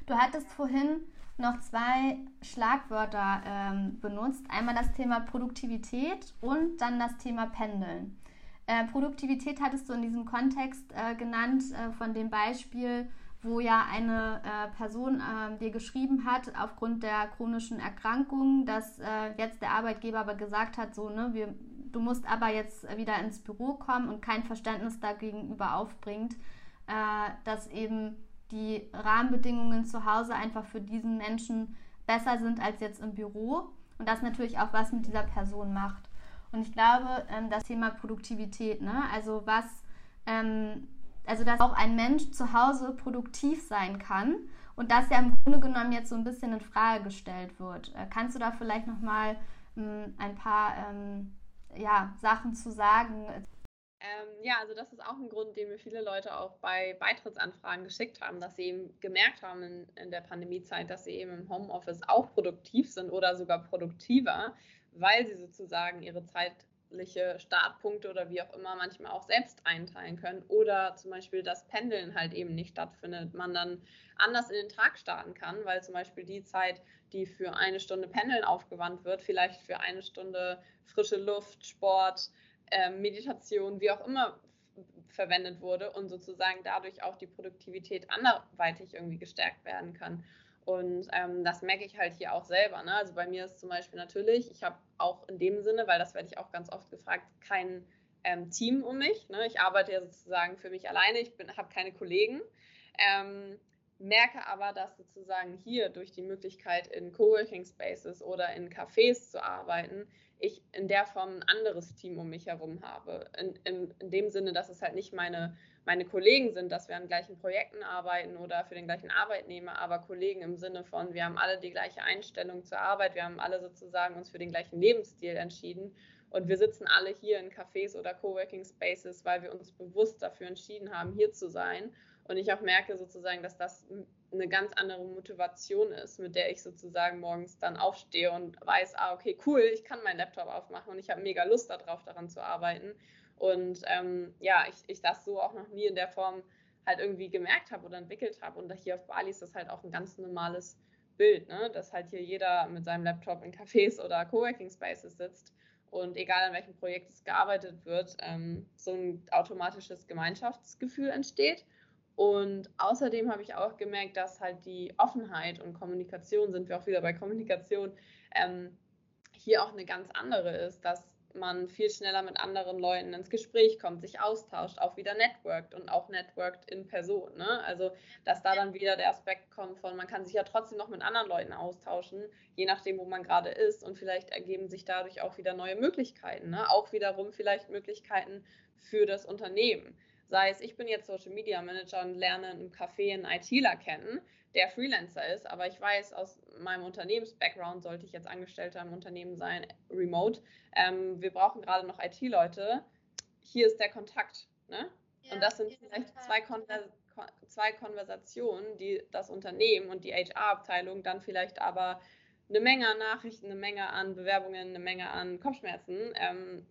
Du hattest vorhin noch zwei Schlagwörter ähm, benutzt. Einmal das Thema Produktivität und dann das Thema Pendeln. Äh, Produktivität hattest du in diesem Kontext äh, genannt, äh, von dem Beispiel, wo ja eine äh, Person ähm, dir geschrieben hat, aufgrund der chronischen Erkrankung, dass äh, jetzt der Arbeitgeber aber gesagt hat, so, ne, wir, du musst aber jetzt wieder ins Büro kommen und kein Verständnis dagegenüber aufbringt, äh, dass eben die Rahmenbedingungen zu Hause einfach für diesen Menschen besser sind als jetzt im Büro und das natürlich auch was mit dieser Person macht. Und ich glaube, ähm, das Thema Produktivität, ne? also was, ähm, also dass auch ein Mensch zu Hause produktiv sein kann und das ja im Grunde genommen jetzt so ein bisschen in Frage gestellt wird. Äh, kannst du da vielleicht nochmal ähm, ein paar ähm, ja, Sachen zu sagen? Ähm, ja, also das ist auch ein Grund, den mir viele Leute auch bei Beitrittsanfragen geschickt haben, dass sie eben gemerkt haben in, in der Pandemiezeit, dass sie eben im Homeoffice auch produktiv sind oder sogar produktiver weil sie sozusagen ihre zeitliche Startpunkte oder wie auch immer manchmal auch selbst einteilen können oder zum Beispiel das Pendeln halt eben nicht stattfindet, man dann anders in den Tag starten kann, weil zum Beispiel die Zeit, die für eine Stunde Pendeln aufgewandt wird, vielleicht für eine Stunde frische Luft, Sport, äh, Meditation, wie auch immer verwendet wurde und sozusagen dadurch auch die Produktivität anderweitig irgendwie gestärkt werden kann. Und ähm, das merke ich halt hier auch selber. Ne? Also bei mir ist zum Beispiel natürlich, ich habe auch in dem Sinne, weil das werde ich auch ganz oft gefragt, kein ähm, Team um mich. Ne? Ich arbeite ja sozusagen für mich alleine, ich habe keine Kollegen. Ähm, merke aber, dass sozusagen hier durch die Möglichkeit in Coworking Spaces oder in Cafés zu arbeiten, ich in der Form ein anderes Team um mich herum habe. In, in, in dem Sinne, dass es halt nicht meine, meine Kollegen sind, dass wir an gleichen Projekten arbeiten oder für den gleichen Arbeitnehmer, aber Kollegen im Sinne von, wir haben alle die gleiche Einstellung zur Arbeit, wir haben alle sozusagen uns für den gleichen Lebensstil entschieden und wir sitzen alle hier in Cafés oder Coworking Spaces, weil wir uns bewusst dafür entschieden haben, hier zu sein. Und ich auch merke sozusagen, dass das eine ganz andere Motivation ist, mit der ich sozusagen morgens dann aufstehe und weiß, ah, okay, cool, ich kann meinen Laptop aufmachen und ich habe mega Lust darauf, daran zu arbeiten. Und ähm, ja, ich, ich das so auch noch nie in der Form halt irgendwie gemerkt habe oder entwickelt habe. Und hier auf Bali ist das halt auch ein ganz normales Bild, ne? dass halt hier jeder mit seinem Laptop in Cafés oder Coworking Spaces sitzt und egal an welchem Projekt es gearbeitet wird, ähm, so ein automatisches Gemeinschaftsgefühl entsteht. Und außerdem habe ich auch gemerkt, dass halt die Offenheit und Kommunikation, sind wir auch wieder bei Kommunikation, ähm, hier auch eine ganz andere ist, dass man viel schneller mit anderen Leuten ins Gespräch kommt, sich austauscht, auch wieder networkt und auch networkt in Person. Ne? Also, dass da dann wieder der Aspekt kommt von, man kann sich ja trotzdem noch mit anderen Leuten austauschen, je nachdem, wo man gerade ist. Und vielleicht ergeben sich dadurch auch wieder neue Möglichkeiten. Ne? Auch wiederum vielleicht Möglichkeiten für das Unternehmen. Sei es, ich bin jetzt Social Media Manager und lerne im Café einen ITler kennen, der Freelancer ist, aber ich weiß aus meinem Unternehmens-Background, sollte ich jetzt Angestellter im Unternehmen sein, remote, ähm, wir brauchen gerade noch IT-Leute. Hier ist der Kontakt. Ne? Ja, und das sind vielleicht zwei, Konver zwei Konversationen, die das Unternehmen und die HR-Abteilung dann vielleicht aber eine Menge an Nachrichten, eine Menge an Bewerbungen, eine Menge an Kopfschmerzen ähm,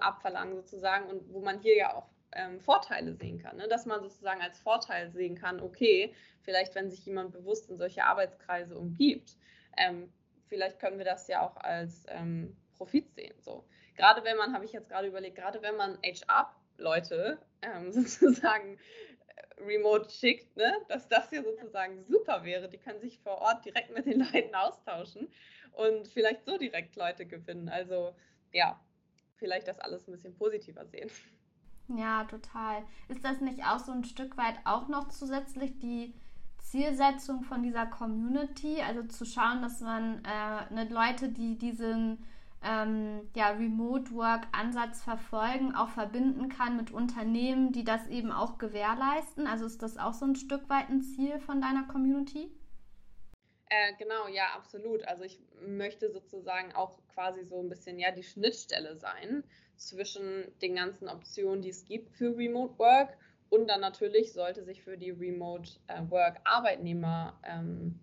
abverlangen sozusagen und wo man hier ja auch ähm, Vorteile sehen kann. Ne? Dass man sozusagen als Vorteil sehen kann, okay, vielleicht wenn sich jemand bewusst in solche Arbeitskreise umgibt, ähm, vielleicht können wir das ja auch als ähm, Profit sehen. So. Gerade wenn man, habe ich jetzt gerade überlegt, gerade wenn man HR-Leute ähm, sozusagen äh, remote schickt, ne, dass das ja sozusagen super wäre. Die können sich vor Ort direkt mit den Leuten austauschen und vielleicht so direkt Leute gewinnen. Also ja, vielleicht das alles ein bisschen positiver sehen. Ja, total. Ist das nicht auch so ein Stück weit auch noch zusätzlich die Zielsetzung von dieser Community? Also zu schauen, dass man äh, ne, Leute, die diesen ähm, ja, Remote Work-Ansatz verfolgen, auch verbinden kann mit Unternehmen, die das eben auch gewährleisten? Also ist das auch so ein Stück weit ein Ziel von deiner Community? Äh, genau, ja, absolut. Also ich möchte sozusagen auch quasi so ein bisschen ja die Schnittstelle sein zwischen den ganzen Optionen, die es gibt für Remote Work und dann natürlich sollte sich für die Remote äh, Work Arbeitnehmer ähm,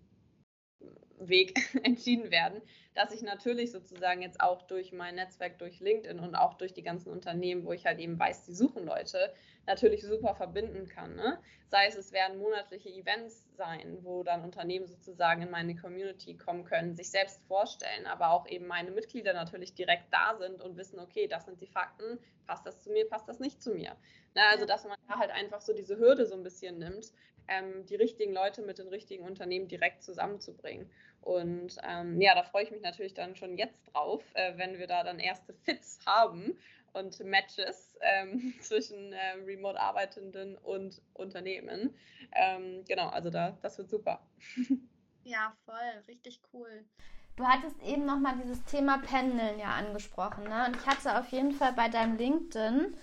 Weg entschieden werden, dass ich natürlich sozusagen jetzt auch durch mein Netzwerk, durch LinkedIn und auch durch die ganzen Unternehmen, wo ich halt eben weiß, die suchen Leute, natürlich super verbinden kann. Ne? Sei es, es werden monatliche Events sein, wo dann Unternehmen sozusagen in meine Community kommen können, sich selbst vorstellen, aber auch eben meine Mitglieder natürlich direkt da sind und wissen, okay, das sind die Fakten, passt das zu mir, passt das nicht zu mir. Ne? Also, dass man da halt einfach so diese Hürde so ein bisschen nimmt, ähm, die richtigen Leute mit den richtigen Unternehmen direkt zusammenzubringen. Und ähm, ja, da freue ich mich natürlich dann schon jetzt drauf, äh, wenn wir da dann erste Fits haben und Matches ähm, zwischen äh, remote Arbeitenden und Unternehmen. Ähm, genau, also da, das wird super. Ja, voll, richtig cool. Du hattest eben nochmal dieses Thema Pendeln ja angesprochen, ne? Und ich hatte auf jeden Fall bei deinem LinkedIn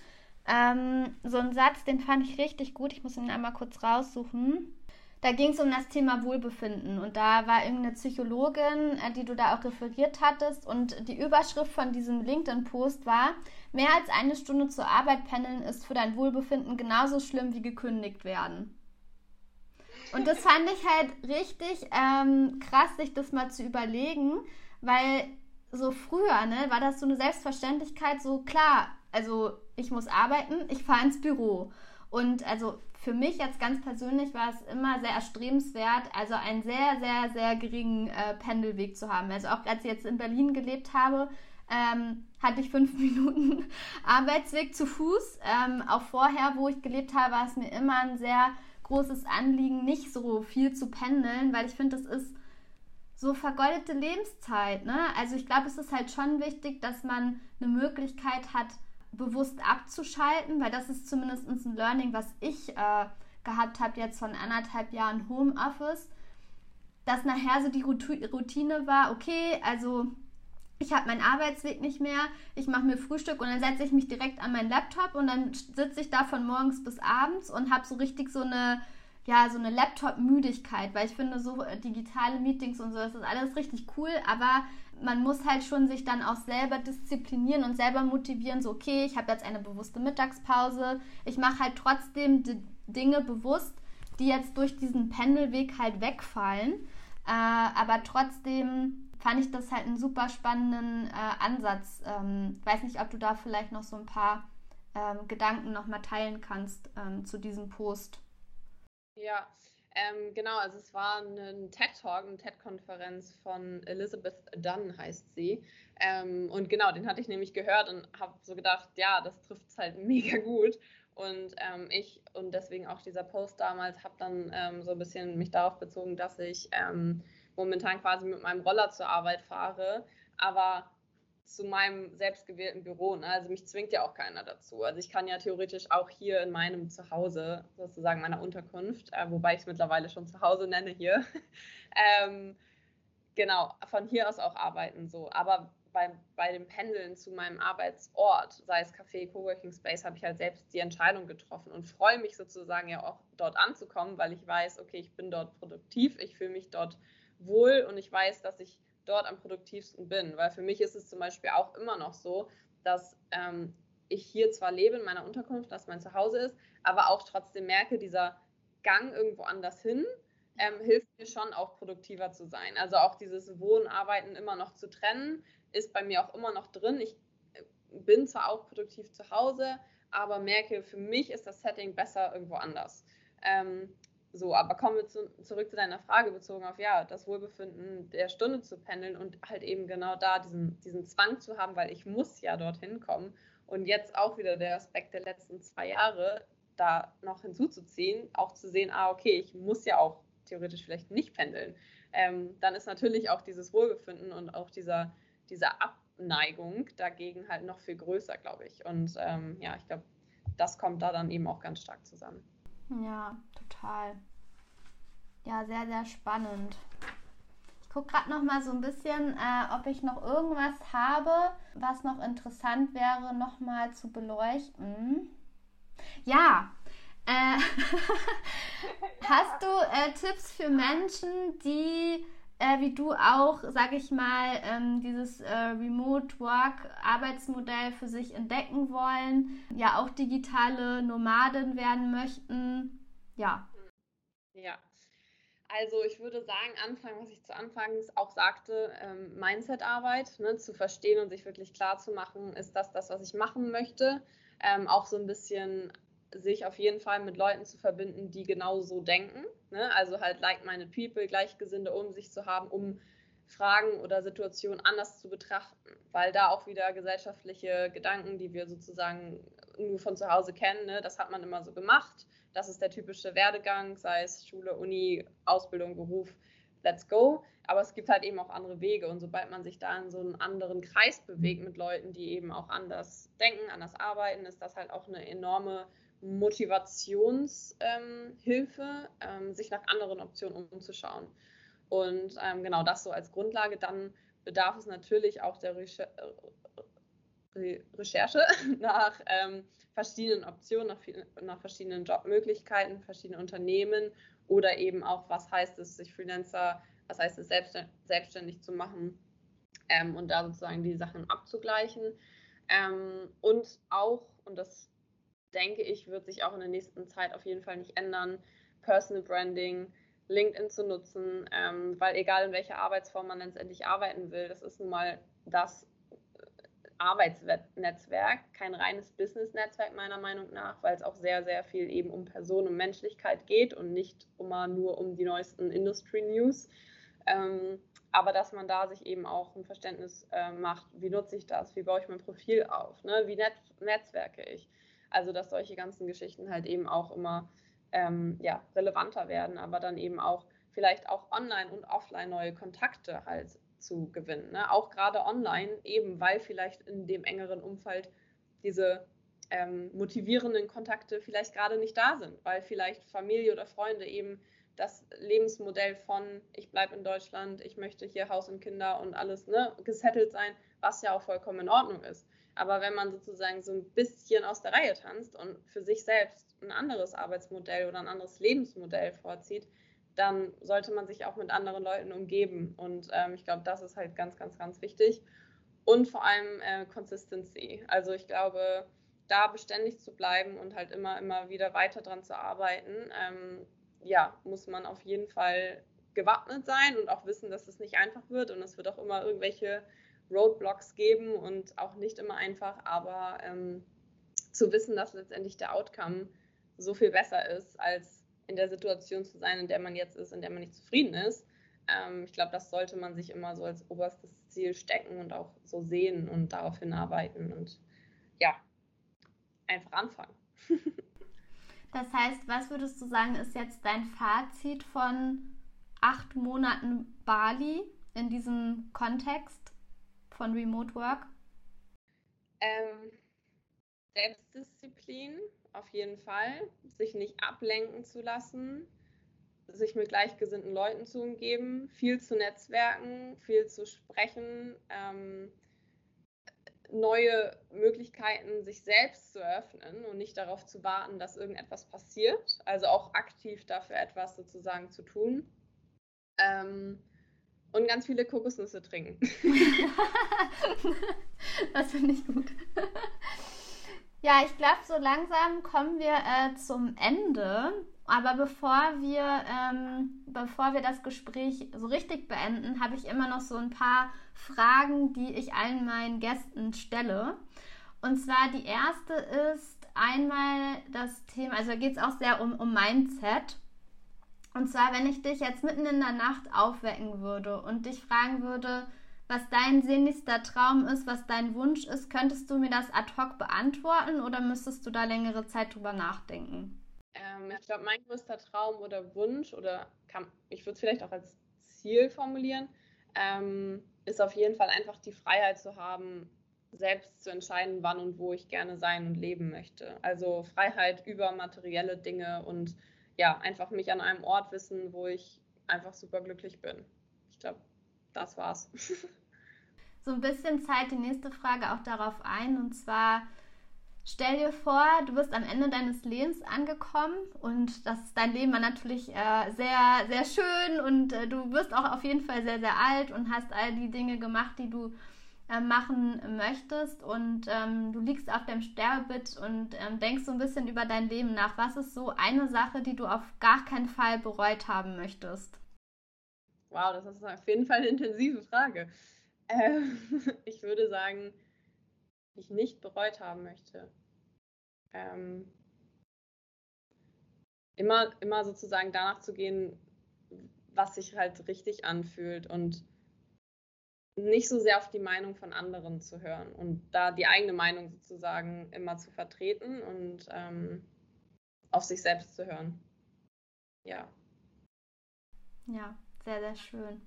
ähm, so einen Satz, den fand ich richtig gut. Ich muss ihn einmal kurz raussuchen. Da ging es um das Thema Wohlbefinden und da war irgendeine Psychologin, äh, die du da auch referiert hattest und die Überschrift von diesem LinkedIn-Post war, mehr als eine Stunde zur Arbeit pendeln ist für dein Wohlbefinden genauso schlimm wie gekündigt werden. Und das fand ich halt richtig ähm, krass, sich das mal zu überlegen, weil so früher, ne, war das so eine Selbstverständlichkeit, so klar, also ich muss arbeiten, ich fahre ins Büro. Und also für mich jetzt ganz persönlich war es immer sehr erstrebenswert, also einen sehr, sehr, sehr geringen äh, Pendelweg zu haben. Also auch als ich jetzt in Berlin gelebt habe, ähm, hatte ich fünf Minuten Arbeitsweg zu Fuß. Ähm, auch vorher, wo ich gelebt habe, war es mir immer ein sehr großes Anliegen, nicht so viel zu pendeln, weil ich finde, das ist so vergeudete Lebenszeit. Ne? Also ich glaube, es ist halt schon wichtig, dass man eine Möglichkeit hat, bewusst abzuschalten, weil das ist zumindest ein Learning, was ich äh, gehabt habe jetzt von anderthalb Jahren Homeoffice, dass nachher so die Routine war, okay, also ich habe meinen Arbeitsweg nicht mehr, ich mache mir Frühstück und dann setze ich mich direkt an meinen Laptop und dann sitze ich da von morgens bis abends und habe so richtig so eine ja, so eine Laptop-Müdigkeit, weil ich finde, so äh, digitale Meetings und so, das ist alles richtig cool, aber man muss halt schon sich dann auch selber disziplinieren und selber motivieren, so, okay, ich habe jetzt eine bewusste Mittagspause, ich mache halt trotzdem die Dinge bewusst, die jetzt durch diesen Pendelweg halt wegfallen, äh, aber trotzdem fand ich das halt einen super spannenden äh, Ansatz. Ähm, weiß nicht, ob du da vielleicht noch so ein paar ähm, Gedanken nochmal teilen kannst ähm, zu diesem Post. Ja, ähm, genau, also es war ein TED-Talk, eine TED-Konferenz von Elizabeth Dunn heißt sie. Ähm, und genau, den hatte ich nämlich gehört und habe so gedacht, ja, das trifft es halt mega gut. Und ähm, ich und deswegen auch dieser Post damals habe dann ähm, so ein bisschen mich darauf bezogen, dass ich ähm, momentan quasi mit meinem Roller zur Arbeit fahre, aber zu meinem selbstgewählten Büro. Ne? Also mich zwingt ja auch keiner dazu. Also ich kann ja theoretisch auch hier in meinem Zuhause, sozusagen meiner Unterkunft, äh, wobei ich es mittlerweile schon Zuhause nenne hier, ähm, genau, von hier aus auch arbeiten so. Aber bei, bei dem Pendeln zu meinem Arbeitsort, sei es Café, Coworking Space, habe ich halt selbst die Entscheidung getroffen und freue mich sozusagen ja auch dort anzukommen, weil ich weiß, okay, ich bin dort produktiv, ich fühle mich dort wohl und ich weiß, dass ich dort am produktivsten bin. Weil für mich ist es zum Beispiel auch immer noch so, dass ähm, ich hier zwar lebe in meiner Unterkunft, dass mein Zuhause ist, aber auch trotzdem merke, dieser Gang irgendwo anders hin ähm, hilft mir schon auch produktiver zu sein. Also auch dieses Wohnen, Arbeiten immer noch zu trennen, ist bei mir auch immer noch drin. Ich äh, bin zwar auch produktiv zu Hause, aber merke, für mich ist das Setting besser irgendwo anders. Ähm, so, aber kommen wir zu, zurück zu deiner Frage bezogen auf ja, das Wohlbefinden der Stunde zu pendeln und halt eben genau da diesen, diesen Zwang zu haben, weil ich muss ja dorthin kommen. Und jetzt auch wieder der Aspekt der letzten zwei Jahre da noch hinzuzuziehen, auch zu sehen, ah, okay, ich muss ja auch theoretisch vielleicht nicht pendeln. Ähm, dann ist natürlich auch dieses Wohlbefinden und auch dieser, diese Abneigung dagegen halt noch viel größer, glaube ich. Und ähm, ja, ich glaube, das kommt da dann eben auch ganz stark zusammen. Ja, total. Ja, sehr, sehr spannend. Ich gucke gerade noch mal so ein bisschen, äh, ob ich noch irgendwas habe, was noch interessant wäre, noch mal zu beleuchten. Ja, äh, hast du äh, Tipps für Menschen, die äh, wie du auch, sage ich mal, ähm, dieses äh, Remote Work Arbeitsmodell für sich entdecken wollen, ja auch digitale Nomaden werden möchten. Ja. Ja. Also ich würde sagen, Anfang, was ich zu Anfangs auch sagte, ähm, Mindset-Arbeit, ne, zu verstehen und sich wirklich klar zu machen, ist das das, was ich machen möchte. Ähm, auch so ein bisschen sich auf jeden Fall mit Leuten zu verbinden, die genau so denken. Ne? Also halt like-minded people, Gleichgesinnte um sich zu haben, um Fragen oder Situationen anders zu betrachten, weil da auch wieder gesellschaftliche Gedanken, die wir sozusagen nur von zu Hause kennen, ne? das hat man immer so gemacht. Das ist der typische Werdegang, sei es Schule, Uni, Ausbildung, Beruf, let's go. Aber es gibt halt eben auch andere Wege. Und sobald man sich da in so einen anderen Kreis bewegt mit Leuten, die eben auch anders denken, anders arbeiten, ist das halt auch eine enorme Motivationshilfe, ähm, sich nach anderen Optionen umzuschauen. Und ähm, genau das so als Grundlage. Dann bedarf es natürlich auch der Recher Recherche nach ähm, verschiedenen Optionen, nach, nach, verschiedenen Jobmöglichkeiten, verschiedenen Unternehmen oder eben auch, was heißt es, sich Freelancer, was heißt es, selbstständig, selbstständig zu machen ähm, und da sozusagen die Sachen abzugleichen. Ähm, und auch, und das denke ich, wird sich auch in der nächsten Zeit auf jeden Fall nicht ändern. Personal Branding, LinkedIn zu nutzen, ähm, weil egal in welcher Arbeitsform man letztendlich arbeiten will, das ist nun mal das äh, Arbeitsnetzwerk, kein reines Business-Netzwerk meiner Meinung nach, weil es auch sehr, sehr viel eben um Person und Menschlichkeit geht und nicht immer nur um die neuesten Industry-News. Ähm, aber dass man da sich eben auch ein Verständnis äh, macht, wie nutze ich das, wie baue ich mein Profil auf, ne? wie net netzwerke ich. Also dass solche ganzen Geschichten halt eben auch immer ähm, ja, relevanter werden, aber dann eben auch vielleicht auch online und offline neue Kontakte halt zu gewinnen. Ne? Auch gerade online, eben weil vielleicht in dem engeren Umfeld diese ähm, motivierenden Kontakte vielleicht gerade nicht da sind, weil vielleicht Familie oder Freunde eben das Lebensmodell von ich bleibe in Deutschland, ich möchte hier Haus und Kinder und alles ne, gesettelt sein, was ja auch vollkommen in Ordnung ist. Aber wenn man sozusagen so ein bisschen aus der Reihe tanzt und für sich selbst ein anderes Arbeitsmodell oder ein anderes Lebensmodell vorzieht, dann sollte man sich auch mit anderen Leuten umgeben. Und ähm, ich glaube, das ist halt ganz, ganz, ganz wichtig. Und vor allem äh, Consistency. Also ich glaube, da beständig zu bleiben und halt immer, immer wieder weiter dran zu arbeiten, ähm, ja, muss man auf jeden Fall gewappnet sein und auch wissen, dass es nicht einfach wird. Und es wird auch immer irgendwelche Roadblocks geben und auch nicht immer einfach, aber ähm, zu wissen, dass letztendlich der Outcome so viel besser ist, als in der Situation zu sein, in der man jetzt ist, in der man nicht zufrieden ist. Ähm, ich glaube, das sollte man sich immer so als oberstes Ziel stecken und auch so sehen und darauf hinarbeiten und ja, einfach anfangen. das heißt, was würdest du sagen, ist jetzt dein Fazit von acht Monaten Bali in diesem Kontext von Remote Work? Ähm, Selbstdisziplin auf jeden Fall, sich nicht ablenken zu lassen, sich mit gleichgesinnten Leuten zu umgeben, viel zu netzwerken, viel zu sprechen, ähm, neue Möglichkeiten sich selbst zu öffnen und nicht darauf zu warten, dass irgendetwas passiert. Also auch aktiv dafür etwas sozusagen zu tun. Ähm, und ganz viele Kokosnüsse trinken. das finde ich gut. Ja, ich glaube, so langsam kommen wir äh, zum Ende. Aber bevor wir, ähm, bevor wir das Gespräch so richtig beenden, habe ich immer noch so ein paar Fragen, die ich allen meinen Gästen stelle. Und zwar die erste ist einmal das Thema, also da geht es auch sehr um, um Mindset. Und zwar, wenn ich dich jetzt mitten in der Nacht aufwecken würde und dich fragen würde, was dein sehnlichster Traum ist, was dein Wunsch ist, könntest du mir das ad hoc beantworten oder müsstest du da längere Zeit drüber nachdenken? Ähm, ich glaube, mein größter Traum oder Wunsch oder kann, ich würde es vielleicht auch als Ziel formulieren, ähm, ist auf jeden Fall einfach die Freiheit zu haben, selbst zu entscheiden, wann und wo ich gerne sein und leben möchte. Also Freiheit über materielle Dinge und ja, einfach mich an einem Ort wissen, wo ich einfach super glücklich bin. Ich glaube, das war's. so ein bisschen zahlt die nächste Frage auch darauf ein. Und zwar, stell dir vor, du bist am Ende deines Lebens angekommen und das dein Leben war natürlich äh, sehr, sehr schön und äh, du wirst auch auf jeden Fall sehr, sehr alt und hast all die Dinge gemacht, die du äh, machen möchtest und ähm, du liegst auf deinem Sterbebett und ähm, denkst so ein bisschen über dein Leben nach. Was ist so eine Sache, die du auf gar keinen Fall bereut haben möchtest? Wow, das ist auf jeden Fall eine intensive Frage. Äh, ich würde sagen, ich nicht bereut haben möchte. Ähm, immer, immer sozusagen danach zu gehen, was sich halt richtig anfühlt und nicht so sehr auf die Meinung von anderen zu hören und da die eigene Meinung sozusagen immer zu vertreten und ähm, auf sich selbst zu hören. Ja. Ja, sehr, sehr schön.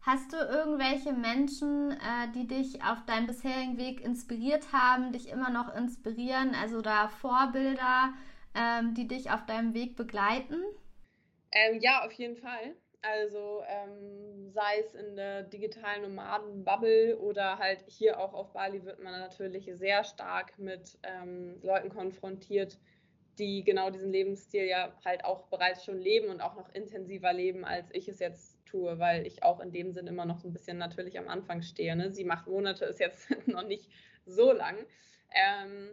Hast du irgendwelche Menschen, äh, die dich auf deinem bisherigen Weg inspiriert haben, dich immer noch inspirieren, also da Vorbilder, ähm, die dich auf deinem Weg begleiten? Ähm, ja, auf jeden Fall. Also ähm, sei es in der digitalen Nomaden-Bubble oder halt hier auch auf Bali wird man natürlich sehr stark mit ähm, Leuten konfrontiert, die genau diesen Lebensstil ja halt auch bereits schon leben und auch noch intensiver leben, als ich es jetzt tue, weil ich auch in dem Sinn immer noch so ein bisschen natürlich am Anfang stehe. Ne? Sieben, acht Monate ist jetzt noch nicht so lang. Ähm,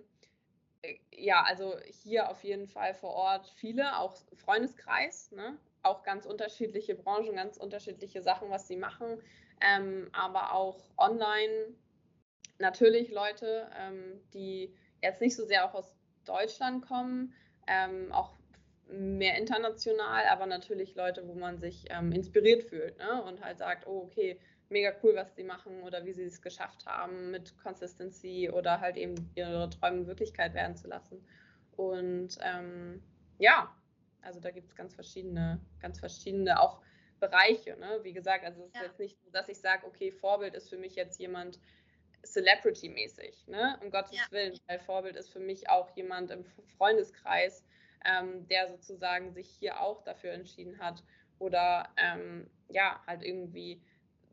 ja, also hier auf jeden Fall vor Ort viele, auch Freundeskreis, ne? Auch ganz unterschiedliche Branchen, ganz unterschiedliche Sachen, was sie machen, ähm, aber auch online natürlich Leute, ähm, die jetzt nicht so sehr auch aus Deutschland kommen, ähm, auch mehr international, aber natürlich Leute, wo man sich ähm, inspiriert fühlt ne? und halt sagt, oh, okay, mega cool, was sie machen oder wie sie es geschafft haben mit Consistency oder halt eben ihre Träume Wirklichkeit werden zu lassen. Und ähm, ja, also da gibt es ganz verschiedene, ganz verschiedene auch Bereiche. Ne? Wie gesagt, also es ist ja. jetzt nicht so, dass ich sage, okay, Vorbild ist für mich jetzt jemand Celebrity-mäßig, ne? um Gottes ja. Willen, weil Vorbild ist für mich auch jemand im Freundeskreis, ähm, der sozusagen sich hier auch dafür entschieden hat oder ähm, ja, halt irgendwie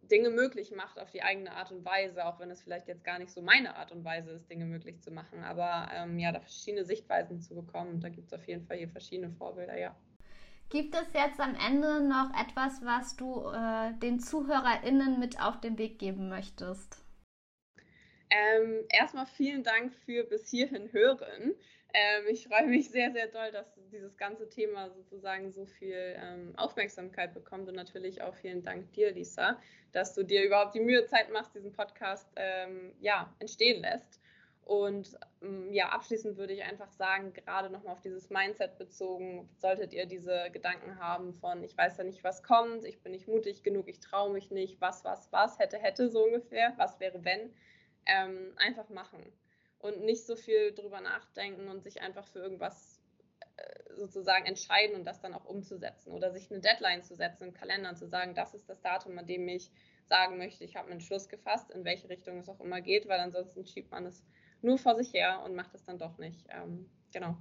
Dinge möglich macht auf die eigene Art und Weise, auch wenn es vielleicht jetzt gar nicht so meine Art und Weise ist, Dinge möglich zu machen. Aber ähm, ja, da verschiedene Sichtweisen zu bekommen, da gibt es auf jeden Fall hier verschiedene Vorbilder, ja. Gibt es jetzt am Ende noch etwas, was du äh, den ZuhörerInnen mit auf den Weg geben möchtest? Ähm, erstmal vielen Dank für bis hierhin hören. Ähm, ich freue mich sehr, sehr doll, dass dieses ganze Thema sozusagen so viel ähm, Aufmerksamkeit bekommt und natürlich auch vielen Dank dir, Lisa, dass du dir überhaupt die Mühe Zeit machst, diesen Podcast ähm, ja, entstehen lässt. Und ähm, ja, abschließend würde ich einfach sagen, gerade nochmal auf dieses Mindset bezogen, solltet ihr diese Gedanken haben von, ich weiß ja nicht, was kommt, ich bin nicht mutig genug, ich traue mich nicht, was, was, was, hätte, hätte so ungefähr, was wäre, wenn, ähm, einfach machen und nicht so viel drüber nachdenken und sich einfach für irgendwas äh, sozusagen entscheiden und das dann auch umzusetzen oder sich eine Deadline zu setzen im Kalender und zu sagen, das ist das Datum, an dem ich sagen möchte, ich habe einen Entschluss gefasst, in welche Richtung es auch immer geht, weil ansonsten schiebt man es nur vor sich her und macht es dann doch nicht. Ähm, genau.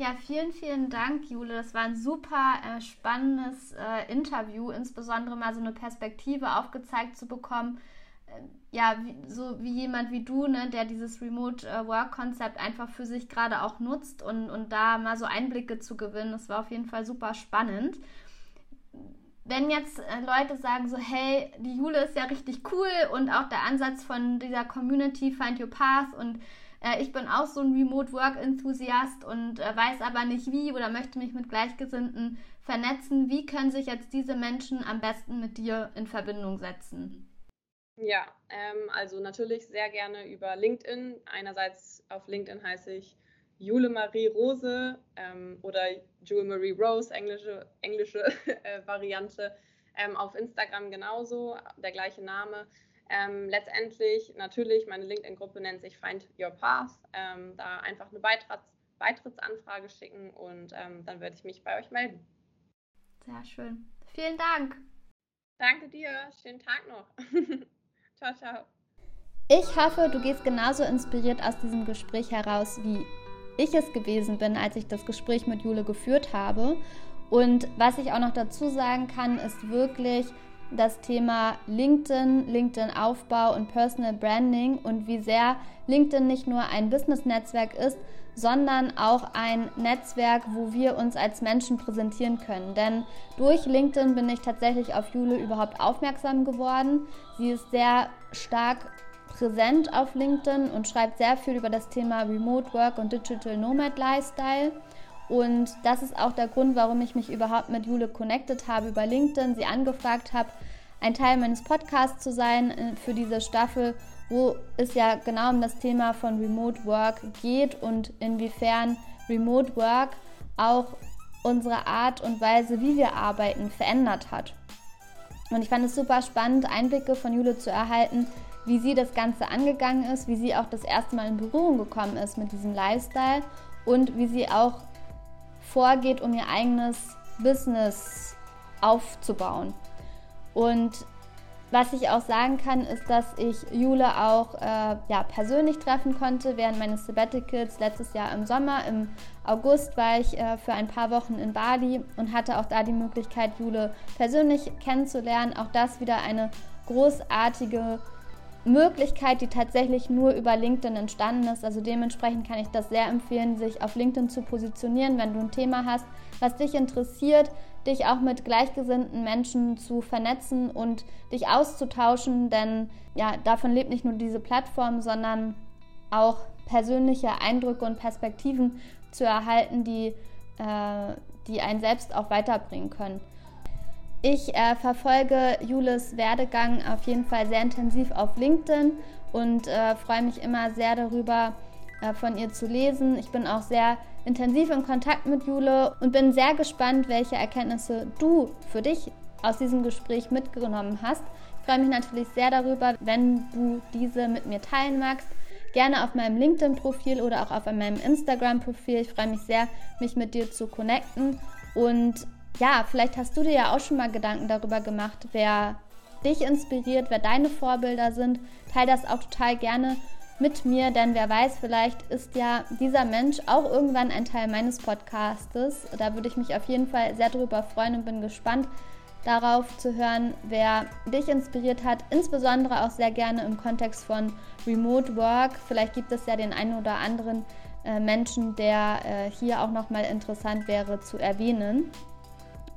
Ja, vielen, vielen Dank, Jule. Das war ein super äh, spannendes äh, Interview, insbesondere mal so eine Perspektive aufgezeigt zu bekommen, ja, so wie jemand wie du, ne, der dieses Remote äh, einfach für sich gerade auch nutzt und, und da mal so Einblicke zu gewinnen. Das war auf jeden Fall super spannend. Wenn jetzt äh, Leute sagen so, hey, die Jule ist ja richtig cool und auch der Ansatz von dieser Community Find Your Path und äh, ich bin auch so ein Remote Work Enthusiast und äh, weiß aber nicht wie oder möchte mich mit Gleichgesinnten vernetzen. Wie können sich jetzt diese Menschen am besten mit dir in Verbindung setzen? Ja, ähm, also natürlich sehr gerne über LinkedIn. Einerseits auf LinkedIn heiße ich Jule Marie Rose ähm, oder Jule Marie Rose, englische, englische äh, Variante. Ähm, auf Instagram genauso, der gleiche Name. Ähm, letztendlich natürlich, meine LinkedIn-Gruppe nennt sich Find Your Path. Ähm, da einfach eine Beitritts Beitrittsanfrage schicken und ähm, dann werde ich mich bei euch melden. Sehr schön. Vielen Dank. Danke dir. Schönen Tag noch. Ciao, ciao. Ich hoffe, du gehst genauso inspiriert aus diesem Gespräch heraus, wie ich es gewesen bin, als ich das Gespräch mit Jule geführt habe. Und was ich auch noch dazu sagen kann, ist wirklich das Thema LinkedIn, LinkedIn-Aufbau und Personal Branding und wie sehr LinkedIn nicht nur ein Business-Netzwerk ist, sondern auch ein Netzwerk, wo wir uns als Menschen präsentieren können. Denn durch LinkedIn bin ich tatsächlich auf Jule überhaupt aufmerksam geworden. Sie ist sehr stark präsent auf LinkedIn und schreibt sehr viel über das Thema Remote Work und Digital Nomad Lifestyle. Und das ist auch der Grund, warum ich mich überhaupt mit Jule connected habe über LinkedIn, sie angefragt habe, ein Teil meines Podcasts zu sein äh, für diese Staffel wo es ja genau um das Thema von Remote Work geht und inwiefern Remote Work auch unsere Art und Weise, wie wir arbeiten, verändert hat. Und ich fand es super spannend, Einblicke von Jule zu erhalten, wie sie das Ganze angegangen ist, wie sie auch das erste Mal in Berührung gekommen ist mit diesem Lifestyle und wie sie auch vorgeht, um ihr eigenes Business aufzubauen. Und was ich auch sagen kann, ist, dass ich Jule auch äh, ja, persönlich treffen konnte während meines Sabbaticals letztes Jahr im Sommer. Im August war ich äh, für ein paar Wochen in Bali und hatte auch da die Möglichkeit, Jule persönlich kennenzulernen. Auch das wieder eine großartige Möglichkeit, die tatsächlich nur über LinkedIn entstanden ist. Also dementsprechend kann ich das sehr empfehlen, sich auf LinkedIn zu positionieren, wenn du ein Thema hast, was dich interessiert, dich auch mit gleichgesinnten Menschen zu vernetzen und dich auszutauschen, denn ja, davon lebt nicht nur diese Plattform, sondern auch persönliche Eindrücke und Perspektiven zu erhalten, die, äh, die einen selbst auch weiterbringen können. Ich äh, verfolge Jules Werdegang auf jeden Fall sehr intensiv auf LinkedIn und äh, freue mich immer sehr darüber, äh, von ihr zu lesen. Ich bin auch sehr intensiv in Kontakt mit Jule und bin sehr gespannt, welche Erkenntnisse du für dich aus diesem Gespräch mitgenommen hast. Ich freue mich natürlich sehr darüber, wenn du diese mit mir teilen magst. Gerne auf meinem LinkedIn-Profil oder auch auf meinem Instagram-Profil. Ich freue mich sehr, mich mit dir zu connecten. Und ja, vielleicht hast du dir ja auch schon mal Gedanken darüber gemacht, wer dich inspiriert, wer deine Vorbilder sind. Teil das auch total gerne mit mir, denn wer weiß, vielleicht ist ja dieser Mensch auch irgendwann ein Teil meines Podcastes. Da würde ich mich auf jeden Fall sehr darüber freuen und bin gespannt darauf zu hören, wer dich inspiriert hat, insbesondere auch sehr gerne im Kontext von Remote Work. Vielleicht gibt es ja den einen oder anderen äh, Menschen, der äh, hier auch nochmal interessant wäre zu erwähnen.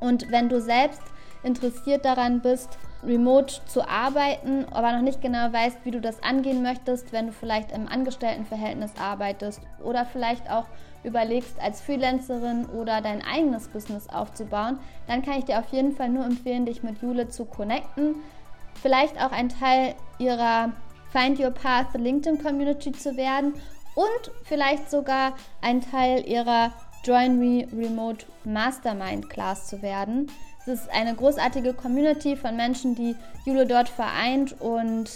Und wenn du selbst interessiert daran bist, remote zu arbeiten, aber noch nicht genau weißt, wie du das angehen möchtest, wenn du vielleicht im Angestelltenverhältnis arbeitest oder vielleicht auch überlegst, als Freelancerin oder dein eigenes Business aufzubauen, dann kann ich dir auf jeden Fall nur empfehlen, dich mit Jule zu connecten. Vielleicht auch ein Teil ihrer Find Your Path LinkedIn Community zu werden und vielleicht sogar ein Teil ihrer Join Me Remote Mastermind Class zu werden. Es ist eine großartige Community von Menschen, die Jule dort vereint und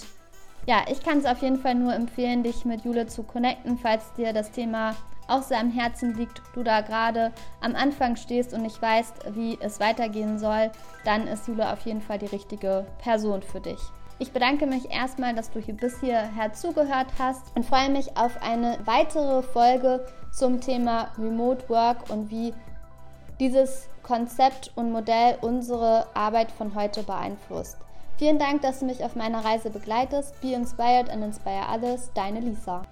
ja, ich kann es auf jeden Fall nur empfehlen, dich mit Jule zu connecten, falls dir das Thema auch sehr am Herzen liegt, du da gerade am Anfang stehst und nicht weißt, wie es weitergehen soll, dann ist Jule auf jeden Fall die richtige Person für dich. Ich bedanke mich erstmal, dass du hier bis hierher zugehört hast und freue mich auf eine weitere Folge zum Thema Remote Work und wie dieses Konzept und Modell unsere Arbeit von heute beeinflusst. Vielen Dank, dass du mich auf meiner Reise begleitest. Be inspired and inspire others. Deine Lisa.